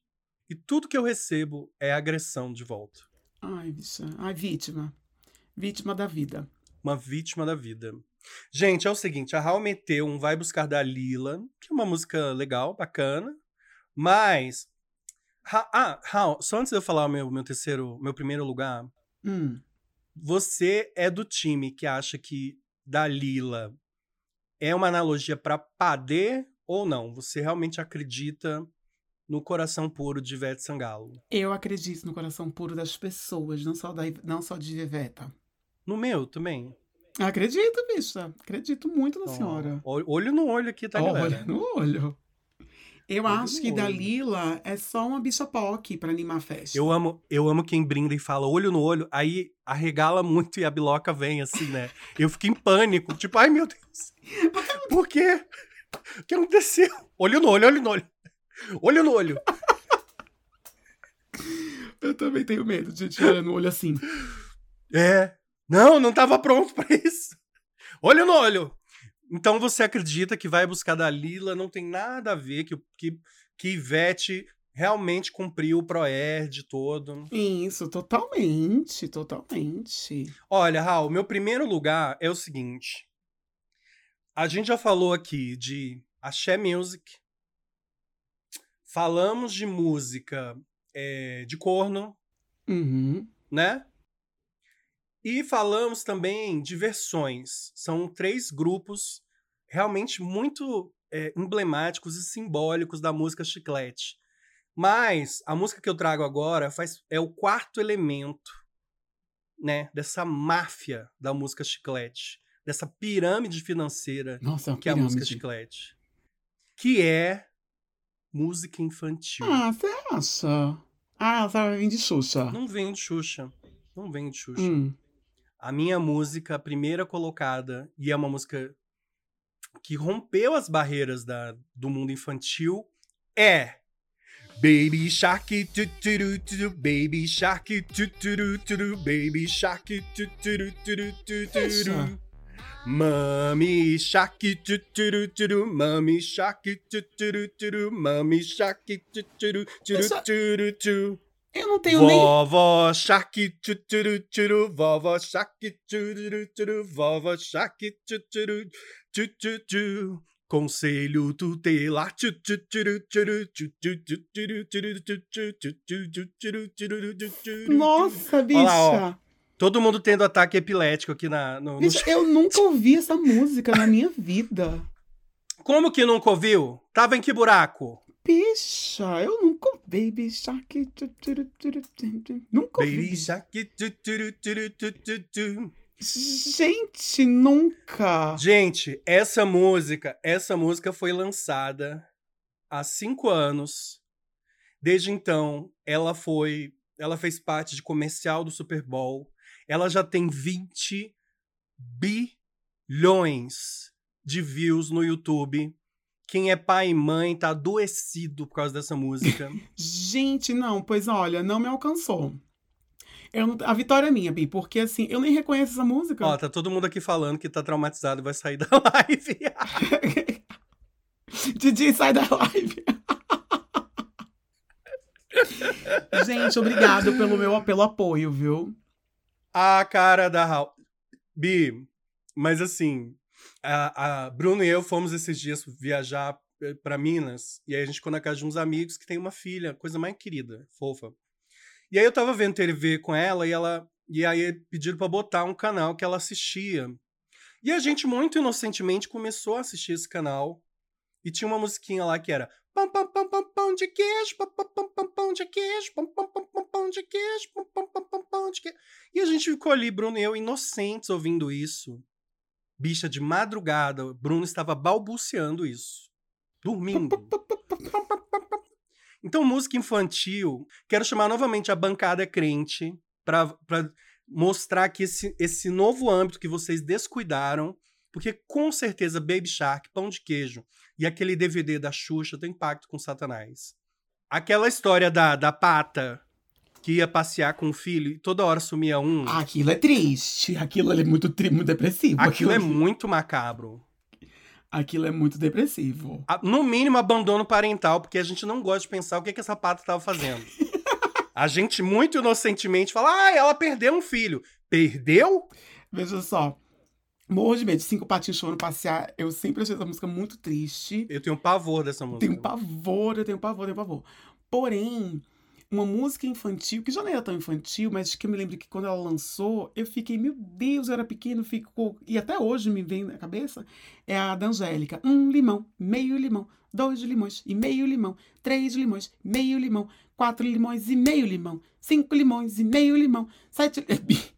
E tudo que eu recebo é agressão de volta. Ai, bicha. Ai, vítima. Vítima da vida. Uma vítima da vida. Gente, é o seguinte, a Raul meteu um Vai Buscar da Lila, que é uma música legal, bacana, mas... Ra- ah, Raul, só antes de eu falar o meu, meu terceiro, meu primeiro lugar, Hum. você é do time que acha que Dalila é uma analogia para Padê ou não? Você realmente acredita no coração puro de Ivete Sangalo? Eu acredito no coração puro das pessoas, não só, da, não só de Iveta. No meu também. Acredito, bicha. Acredito muito na Ó, senhora. ol- Olho no olho aqui, tá, Olha galera? no olho. Eu Olho acho que olho. Dalila é só uma bicha POC pra animar a festa. Eu amo, eu amo quem brinda e fala olho no olho, aí arregala muito e a biloca vem assim, né? Eu fico em pânico, tipo, ai meu Deus. Por quê? O que aconteceu? Olho no olho, olho no olho. Olho no olho. Eu também tenho medo de olhar no olho assim. É. Não, não tava pronto pra isso. Olho no olho. Então você acredita que vai buscar da Lila, não tem nada a ver que, que, que Ivete realmente cumpriu o Proerd todo. Isso, totalmente, totalmente. Olha, Raul, meu primeiro lugar é o seguinte. A gente já falou aqui de Axé Music. Falamos de música é, de corno, Uhum. né? E falamos também de versões. São três grupos realmente muito é, emblemáticos e simbólicos da música chiclete. Mas a música que eu trago agora faz, é o quarto elemento, né? Dessa máfia da música chiclete. Dessa pirâmide financeira Nossa, é que é a música pirâmide. chiclete. Que é música infantil. Ah, você acha? Ah, ela vai vir de Xuxa. Não vem de Xuxa. Não vem de Xuxa. Hum. A minha música, a primeira colocada, e é uma música que rompeu as barreiras da, do mundo infantil, é Baby Shark, tuturu, turu, Baby Shark, tuturu, turu, Baby Shark, tuturu, turu, tuturu. Mami Shark, tuturu, turu, Mami Shark, tuturu, turu, Mami Shark, tuturu, turu, turu, turu. Eu não tenho nem. Vovó Shark, tchuturu, tchuru, vovó Shark, tchururu, tchuru, vovó Shark, tchuturu, tchuturu. Conselho tutelar. Nossa, bicha. Olha lá, ó. Todo mundo tendo ataque epilético aqui na, no, no eu nunca ouvi essa música na minha vida. Como que nunca ouviu? Tava em que buraco? Bicha, eu nunca Baby Shark. Nunca ouvi. Baby Shark. Gente, nunca. Gente, essa música, essa música foi lançada há cinco anos. Desde então, ela foi, ela fez parte de comercial do Super Bowl. Ela já tem 20 bilhões de views no YouTube. Quem é pai e mãe tá adoecido por causa dessa música. Gente, não, pois olha, não me alcançou. Não- a vitória é minha, Bi, porque assim, eu nem reconheço essa música. Ó, tá todo mundo aqui falando que tá traumatizado e vai sair da live. Didi, sai da live. Gente, obrigado pelo meu pelo apoio, viu? A cara da Raul. Bi, mas assim, a, a Bruno e eu fomos esses dias viajar eh, pra Minas, e aí a gente ficou na casa de uns amigos que tem uma filha, coisa mais querida, fofa. E aí eu tava vendo TV com ela e ela. E aí pediram pra botar um canal que ela assistia. E a gente, muito inocentemente, começou a assistir esse canal. E tinha uma musiquinha lá que era. Pão, pão, pão, pão, pão de queijo, pão, pão, pão, pão, pão de queijo, pão, pão, pão, pão, pão de queijo, pão, pão, pão, pão, pão de queijo. E a gente ficou ali, Bruno e eu, inocentes ouvindo isso. Bicha, de madrugada, Bruno estava balbuciando isso. Dormindo. Então, música infantil, quero chamar novamente a bancada crente para mostrar que esse, esse novo âmbito que vocês descuidaram, porque com certeza Baby Shark, Pão de Queijo e aquele DVD da Xuxa tem impacto com Satanás. Aquela história da, da pata que ia passear com o filho e toda hora sumia um. Aquilo é triste. Aquilo é muito, tri- muito depressivo. aquilo é aquilo, muito macabro. aquilo é muito depressivo. A- No mínimo, abandono parental, porque a gente não gosta de pensar o que, que essa pata estava fazendo. A gente, muito inocentemente, fala: ah, ela perdeu um filho. Perdeu? Veja só. Morro de medo. Cinco patinhos foram passear. Eu sempre achei essa música muito triste. Eu tenho pavor dessa música. Tenho pavor, eu tenho pavor, eu tenho pavor. Porém, uma música infantil, que já não era tão infantil, mas que eu me lembro que quando ela lançou, eu fiquei, meu Deus, eu era pequeno, ficou. E até hoje me vem na cabeça, é a da Angélica. Um limão, meio limão, dois limões e meio limão, três limões, meio limão, quatro limões e meio limão, cinco limões e meio limão, sete.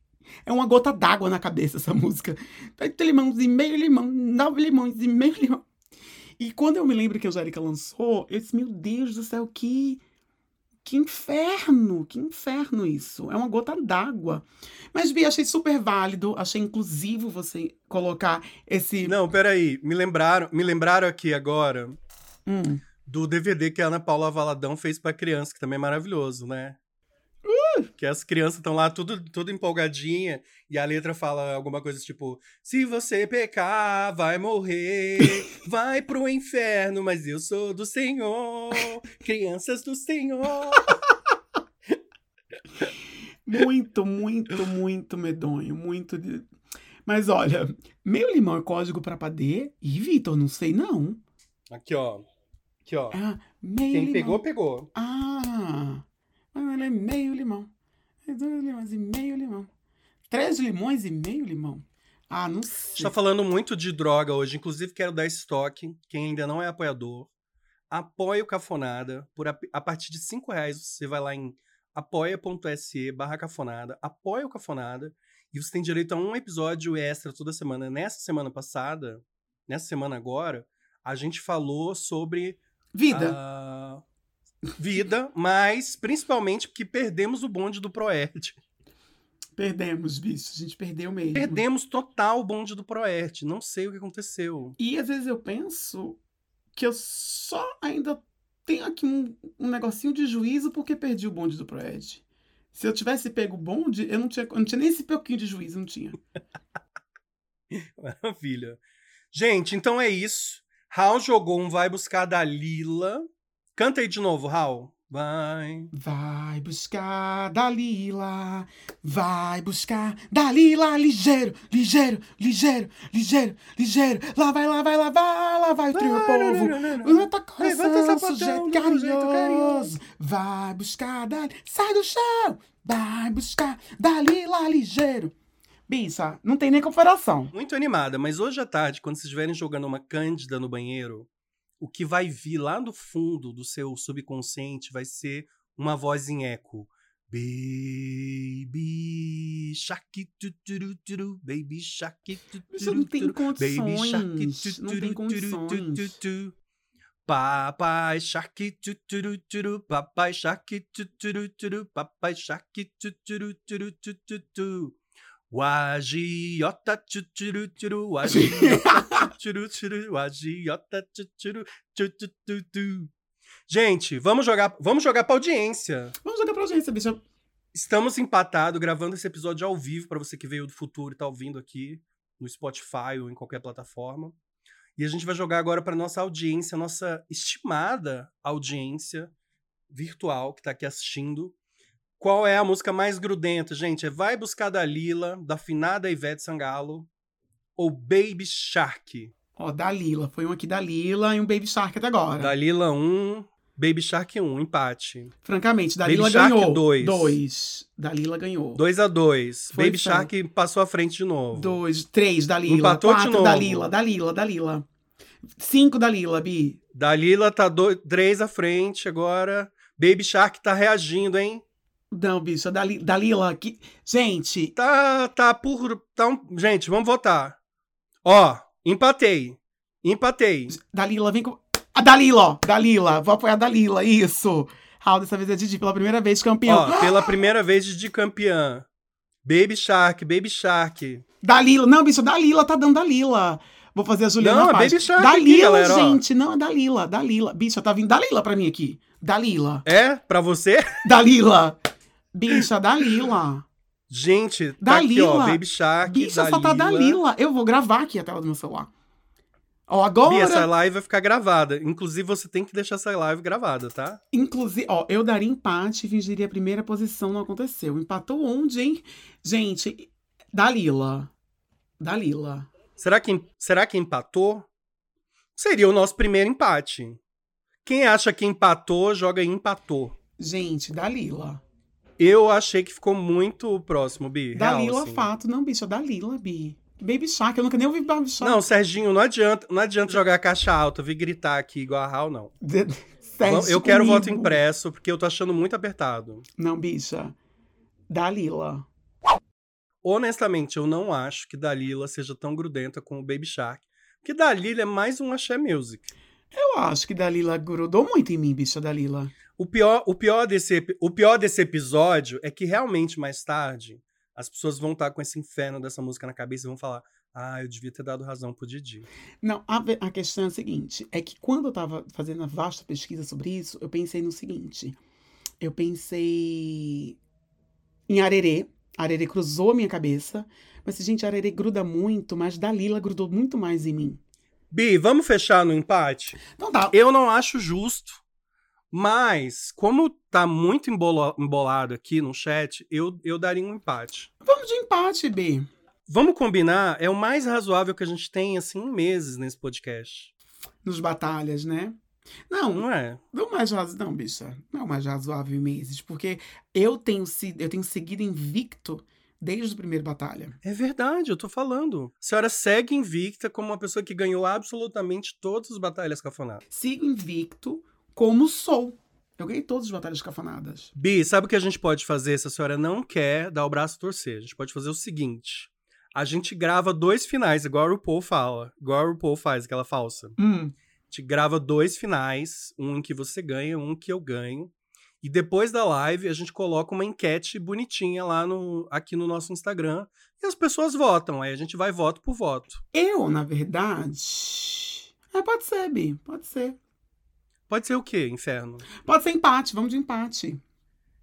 É uma gota d'água na cabeça essa música. Sete limões e meio limão, nove limões e meio limão. E quando eu me lembro que a Angélica lançou, eu disse, meu Deus do céu, que. Que inferno! Que inferno isso! É uma gota d'água. Mas, Bia, achei super válido, achei inclusivo você colocar esse. Não, peraí. Me lembraram, me lembraram aqui agora Hum. do DVD que a Ana Paula Valadão fez pra criança, que também é maravilhoso, né? Que as crianças estão lá tudo, tudo empolgadinha e a letra fala alguma coisa tipo: Se você pecar, vai morrer, vai pro inferno, mas eu sou do Senhor, crianças do Senhor. Muito, muito, muito medonho. Muito. de- Mas olha, meio limão é código pra padê? Ih, Vitor, não sei não. Aqui, ó. Aqui, ó. Ah, meio Quem limão. pegou, pegou. Ah, ah, ele é meio limão. Dois limões e meio limão. Três limões e meio limão. Ah, não sei. Está falando muito de droga hoje. Inclusive, quero dar estoque. Quem ainda não é apoiador, apoie o Cafonada. Por a, a partir de 5 reais, você vai lá em apoia.se barra cafonada, apoia o Cafonada, e você tem direito a um episódio extra toda semana. Nessa semana passada, nessa semana agora, a gente falou sobre Vida. a vida, mas principalmente porque perdemos o bonde do Proerd. Perdemos, bicho. A gente perdeu mesmo. Perdemos total o bonde do Proerd. Não sei o que aconteceu. E às vezes eu penso que eu só ainda tenho aqui um, um negocinho de juízo porque perdi o bonde do Proed. Se eu tivesse pego o bonde, eu não tinha, eu não tinha nem esse pouquinho de juízo, não tinha. Maravilha. Gente, então é isso. Raul jogou um Vai Buscar da Lila. Canta aí de novo, Raul. Vai. Vai buscar Dalila, vai buscar Dalila, ligeiro, ligeiro, ligeiro, ligeiro, ligeiro. Lá vai, lá vai, lá vai, lá vai o trio povo. Levanta Levanta coração, sapatão, sujeito carinhoso. carinhoso. Vai buscar Dalila, sai do chão. Vai buscar Dalila, ligeiro. Bicha, não tem nem comparação. Muito animada, mas hoje à tarde, quando vocês estiverem jogando uma cândida no banheiro, o que vai vir lá no fundo do seu subconsciente vai ser uma voz em eco. Baby Shark, tu, turu, turu, Baby Shark, tu, Isso não tem turu, Baby Shark, condições. Não tem tu, condições. Papai Shark, tu, turu, turu, Papai Shark, tu, turu, turu, Papai Shark, tu, turu, turu, tu, tu, tu. O agiota, tu, turu, turu, o agiota, tu, turu, turu, o agiota, tu, tu. Gente, vamos jogar, vamos jogar pra audiência. Vamos jogar pra audiência, bicha. Estamos empatados, gravando esse episódio ao vivo para você que veio do futuro e tá ouvindo aqui no Spotify ou em qualquer plataforma. E a gente vai jogar agora para nossa audiência, nossa estimada audiência virtual que tá aqui assistindo. Qual é a música mais grudenta, gente? É Vai Buscar Dalila, da finada Ivete Sangalo, ou Baby Shark? Ó, Dalila. Foi um aqui da Lila e um Baby Shark até agora. Dalila 1, Baby Shark 1, empate. Francamente, Dalila Baby Shark, ganhou. dois. Dois. Dalila ganhou. 2 a 2 Foi Baby. Shark passou à frente de novo. Dois, três, Dalila. Empatou de quatro, novo. Dalila, Dalila, Dalila. Cinco, Dalila, Bi. Dalila tá 3 à frente agora. Baby Shark tá reagindo, hein? Não, bicho, Dali, Dalila, que... Gente, Tá, tá por. Tá um... Gente, vamos votar. Ó, empatei. Empatei. Dalila, vem com... A Dalila, ó, Dalila, vou apoiar a Dalila, isso. Raul, dessa vez é Didi, pela primeira vez campeão. Ó, pela primeira vez de campeã. Baby Shark, Baby Shark. Dalila, não, bicho, Dalila, tá dando Dalila. Vou fazer a Juliana Não, é Paz. Baby Shark aqui, Dalila, ó. gente, não, é Dalila, Dalila. Bicha, tá vindo Dalila pra mim aqui. Dalila, É? Pra você? Dalila. Bicha, Dalila. Gente, tá aqui, ó. Dalila. Baby Shark. Bicha, Dalila. só tá Dalila. Eu vou gravar aqui a tela do meu celular. Ó, agora... Bia, essa live vai ficar gravada. Inclusive, você tem que deixar essa live gravada, tá? Inclusive, ó, eu daria empate e fingiria a primeira posição, não aconteceu. Empatou onde, hein? Gente, Dalila. Dalila. Será que, será que empatou? Seria o nosso primeiro empate. Quem acha que empatou, joga em empatou. Gente, Dalila. Eu achei que ficou muito próximo, Bi. real, Dalila, assim. fato. Não, bicho, é Dalila, Bi. Baby Shark, eu nunca nem ouvi Baby Shark. Não, Serginho, não adianta, não adianta jogar caixa alta, vir gritar aqui igual a Raul, não. Sérgio eu quero voto comigo. impresso, porque eu tô achando muito apertado. Não, bicha. Dalila. Honestamente, eu não acho que Dalila seja tão grudenta com o Baby Shark. Porque Dalila é mais um axé music. Eu acho que Dalila grudou muito em mim, bicha, Dalila. O pior, o, pior desse, o pior desse episódio é que realmente mais tarde as pessoas vão estar com esse inferno dessa música na cabeça e vão falar: Ah, eu devia ter dado razão pro Didi. Não, a, a questão é a seguinte: é que quando eu tava fazendo a vasta pesquisa sobre isso, eu pensei no seguinte. Eu pensei em Arerê. Arerê cruzou a minha cabeça. Mas, gente, Arerê gruda muito, mas Dalila grudou muito mais em mim. Bi, vamos fechar no empate? Então tá. Eu não acho justo. Mas, como tá muito embolo- embolado aqui no chat, eu, eu daria um empate. Vamos de empate, B. Vamos combinar, é o mais razoável que a gente tem, assim, em meses nesse podcast. Nos batalhas, né? Não, Não é? Não mais razoável, não, bicha. Não é mais razoável em meses, porque eu tenho, se- eu tenho seguido invicto desde o primeiro batalha. É verdade, eu tô falando. A senhora segue invicta como uma pessoa que ganhou absolutamente todas as batalhas cafonadas. Sigo invicto como sou. Eu ganhei todas as batalhas cafanadas. Bi, sabe o que a gente pode fazer se a senhora não quer dar o braço a torcer? A gente pode fazer o seguinte. A gente grava dois finais, igual a RuPaul fala. Igual a RuPaul faz, aquela falsa. Hum. A gente grava dois finais, um em que você ganha, um que eu ganho. E depois da live, a gente coloca uma enquete bonitinha lá no, aqui no nosso Instagram. E as pessoas votam. Aí a gente vai voto por voto. Eu, na verdade. É, pode ser, Bi. Pode ser. Pode ser o quê, inferno? Pode ser empate. Vamos de empate.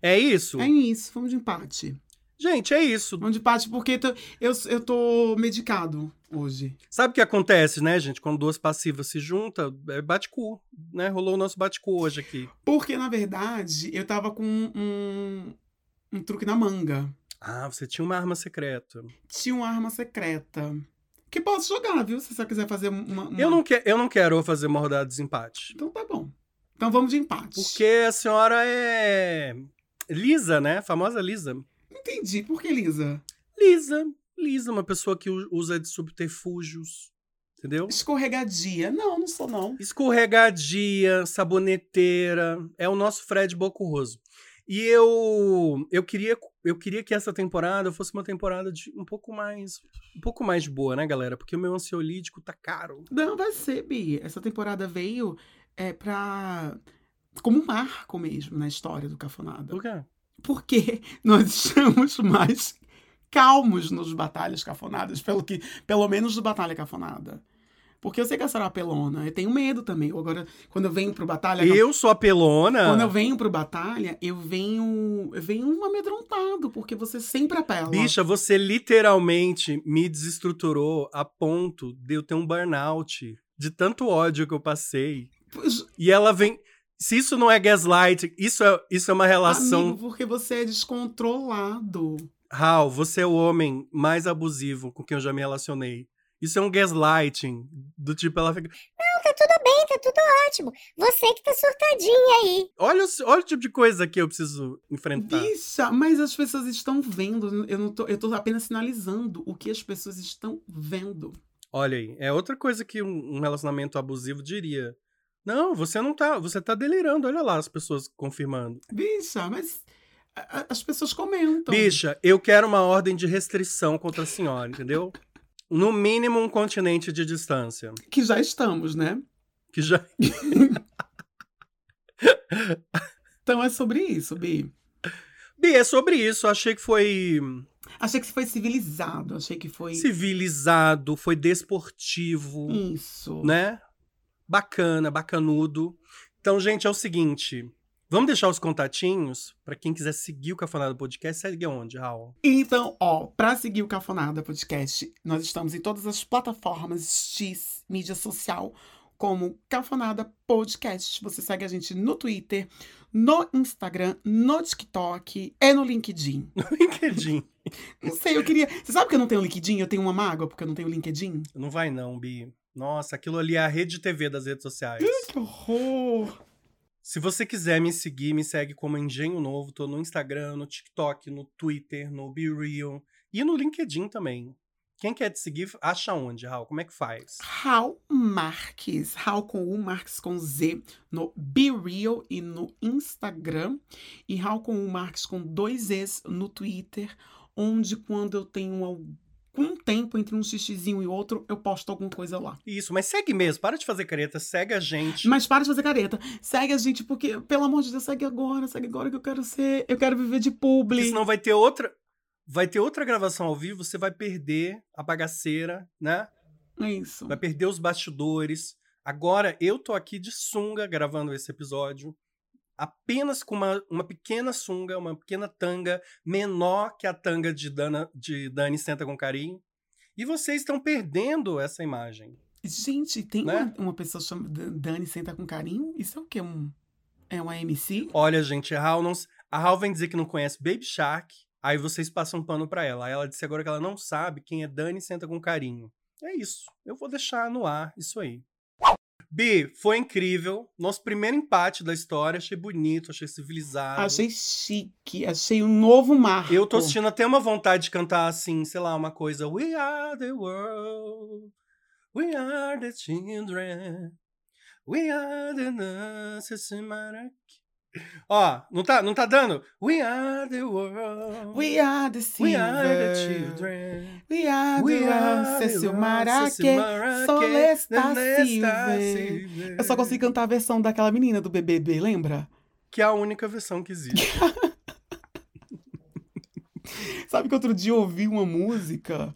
É isso? É isso. Vamos de empate. Gente, é isso. Vamos de empate porque eu, eu tô medicado hoje. Sabe o que acontece, né, gente? Quando duas passivas se juntam, é bate-cu, né? Rolou o nosso bate-cu hoje aqui. Porque, na verdade, eu tava com um, um truque na manga. Ah, você tinha uma arma secreta. tinha uma arma secreta. Que posso jogar, viu? Se você quiser fazer uma. uma- Eu, não que, eu não quero fazer uma rodada de desempate. Então tá bom. Então vamos de empate. Porque a senhora é. Lisa, né? Famosa Lisa. Entendi. Por que, Lisa? Lisa. Lisa, uma pessoa que usa de subterfúgios. entendeu? Escorregadia. Não, não sou, não. Escorregadia, saboneteira, é o nosso Fred Bocurroso. E eu eu queria eu queria que essa temporada fosse uma temporada de um pouco mais um pouco mais boa, né, galera? Porque o meu ansiolítico tá caro. Não, vai ser, Bi. Essa temporada veio é, pra. como um marco mesmo na história do Cafonada. Por quê? Porque nós estamos mais calmos nos batalhas cafonadas, pelo, que, pelo menos do Batalha Cafonada. Porque eu sei que a Sarah é apelona, eu tenho medo também. Agora, quando eu venho pro Batalha. Eu sou apelona. Quando eu venho pro Batalha, eu venho. Eu venho amedrontado, porque você sempre apela. Bicha, você literalmente me desestruturou a ponto de eu ter um burnout de tanto ódio que eu passei. Pois, E ela vem. Se isso não é gaslight, isso é, isso é uma relação. Amigo, porque você é descontrolado. Hal, você é o homem mais abusivo com quem eu já me relacionei. Isso é um gaslighting. Do tipo, ela fica. Não, tá tudo bem, tá tudo ótimo. Você que tá surtadinha aí. Olha, o- olha o tipo de coisa que eu preciso enfrentar. Bicha, mas as pessoas estão vendo. Eu não tô, eu tô apenas sinalizando o que as pessoas estão vendo. Olha aí, é outra coisa que um relacionamento abusivo diria. Não, você não tá. Você tá delirando. Olha lá as pessoas confirmando. Bicha, mas as pessoas comentam. Bicha, eu quero uma ordem de restrição contra a senhora, entendeu? No mínimo um continente de distância. Que já estamos, né? Que já. Então é sobre isso, Bi. Bi, é sobre isso. Achei que foi Achei que foi civilizado, achei que foi civilizado, foi desportivo, isso. né? Bacana, bacanudo. Então, gente, é o seguinte. Vamos deixar os contatinhos pra quem quiser seguir o Cafonado Podcast. Segue onde, Raul? Então, ó, pra seguir o Cafonada Podcast, nós estamos em todas as plataformas X, mídia social, como Cafonada Podcast. Você segue a gente no Twitter, no Instagram, no TikTok e no LinkedIn. No LinkedIn. Não sei, eu queria. Você sabe que eu não tenho LinkedIn? Eu tenho uma mágoa porque eu não tenho LinkedIn? Não vai não, Bi. Nossa, aquilo ali é a rede TV das redes sociais. Que horror! Se você quiser me seguir, me segue como Engenho Novo. Tô no Instagram, no TikTok, no Twitter, no BeReal e no LinkedIn também. Quem quer te seguir, acha onde, Raul? Como é que faz? Raul Marques, Raul com U, Marques com Z, no BeReal e no Instagram. E Raul com U, Marques com dois Es no Twitter, onde quando eu tenho algum tempo entre um xixizinho e outro, eu posto alguma coisa lá. Isso, mas segue mesmo. Para de fazer careta, segue a gente. Mas para de fazer careta. Segue a gente, porque, pelo amor de Deus, segue agora, segue agora que eu quero ser. Eu quero viver de publi. senão vai ter outra. Vai ter outra gravação ao vivo, você vai perder a bagaceira, né? É isso. Vai perder os bastidores. Agora eu tô aqui de sunga gravando esse episódio. Apenas com uma, uma pequena sunga, uma pequena tanga, menor que a tanga de, Dana, de Dani Senta com Carinho. E vocês estão perdendo essa imagem. Gente, tem Né? uma, uma pessoa chamada Dani Senta com Carinho? Isso é o quê? Um, é uma MC? Olha, gente, a Hal, não, a Hal vem dizer que não conhece Baby Shark. Aí vocês passam um pano pra ela. Aí ela disse agora que ela não sabe quem é Dani Senta com Carinho. É isso. Eu vou deixar no ar isso aí. Bi, foi incrível. Nosso primeiro empate da história. Achei bonito, achei civilizado. Achei chique, achei um novo marco. Eu tô assistindo até uma vontade de cantar assim, sei lá, uma coisa. We are the world. We are the children. We are the Nancy Ó, não tá, não tá dando? We are the world. We are the We are the silver. children. We are We the Cecil world, Maraque. Cecil Maraque, Solesta Silver. Silver. Eu só consegui cantar a versão daquela menina do BBB, lembra? Que é a única versão que existe. Sabe que outro dia eu ouvi uma música.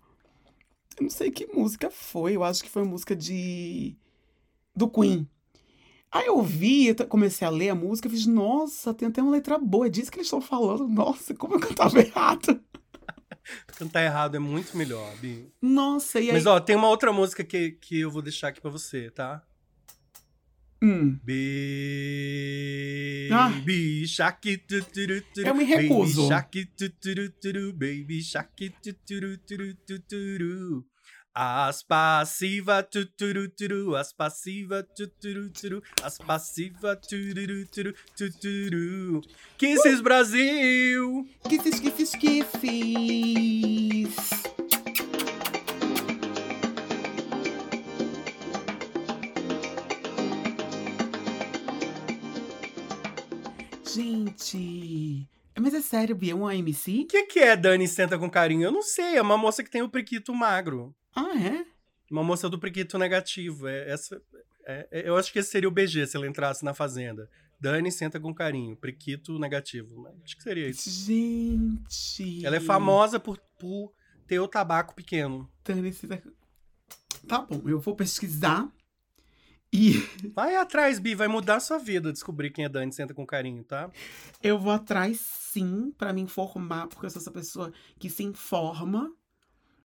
Eu não sei que música foi. Eu acho que foi música de. do Queen. Aí eu t- comecei a ler a música, fiz, nossa, tem até uma letra boa, é disso que eles estão falando. Nossa, como eu cantava errado. Cantar errado é muito melhor, Bi. Nossa, e aí. Mas ó, tem uma outra música que, que eu vou deixar aqui pra você, tá? Hum, Baby Shark tu, turu, turu, Eu me recuso. Baby Shark tu, turu, Baby Shark as passiva, tuturu, turu, as passiva, tuturu, turu, as passiva, tuturu, turu, tuturu. Kisses uh! Brasil! Kisses, kisses, kisses! Gente, mas é sério, Bia, é uma MC? O que, que é Dani Senta com Carinho? Eu não sei, é uma moça que tem o prequito magro. Ah, é? Uma moça do priquito negativo. É, essa, é- é- eu acho que esse seria o BG se ela entrasse na Fazenda. Dani Senta com Carinho. Priquito negativo. Acho que seria isso. Gente. Ela é famosa por, por ter o tabaco pequeno. Dani Senta- Tá bom, eu vou pesquisar. E Vai atrás, Bi. Vai mudar a sua vida descobrir quem é Dani Senta com Carinho, tá? eu vou atrás sim pra me informar, porque eu sou essa pessoa que se informa.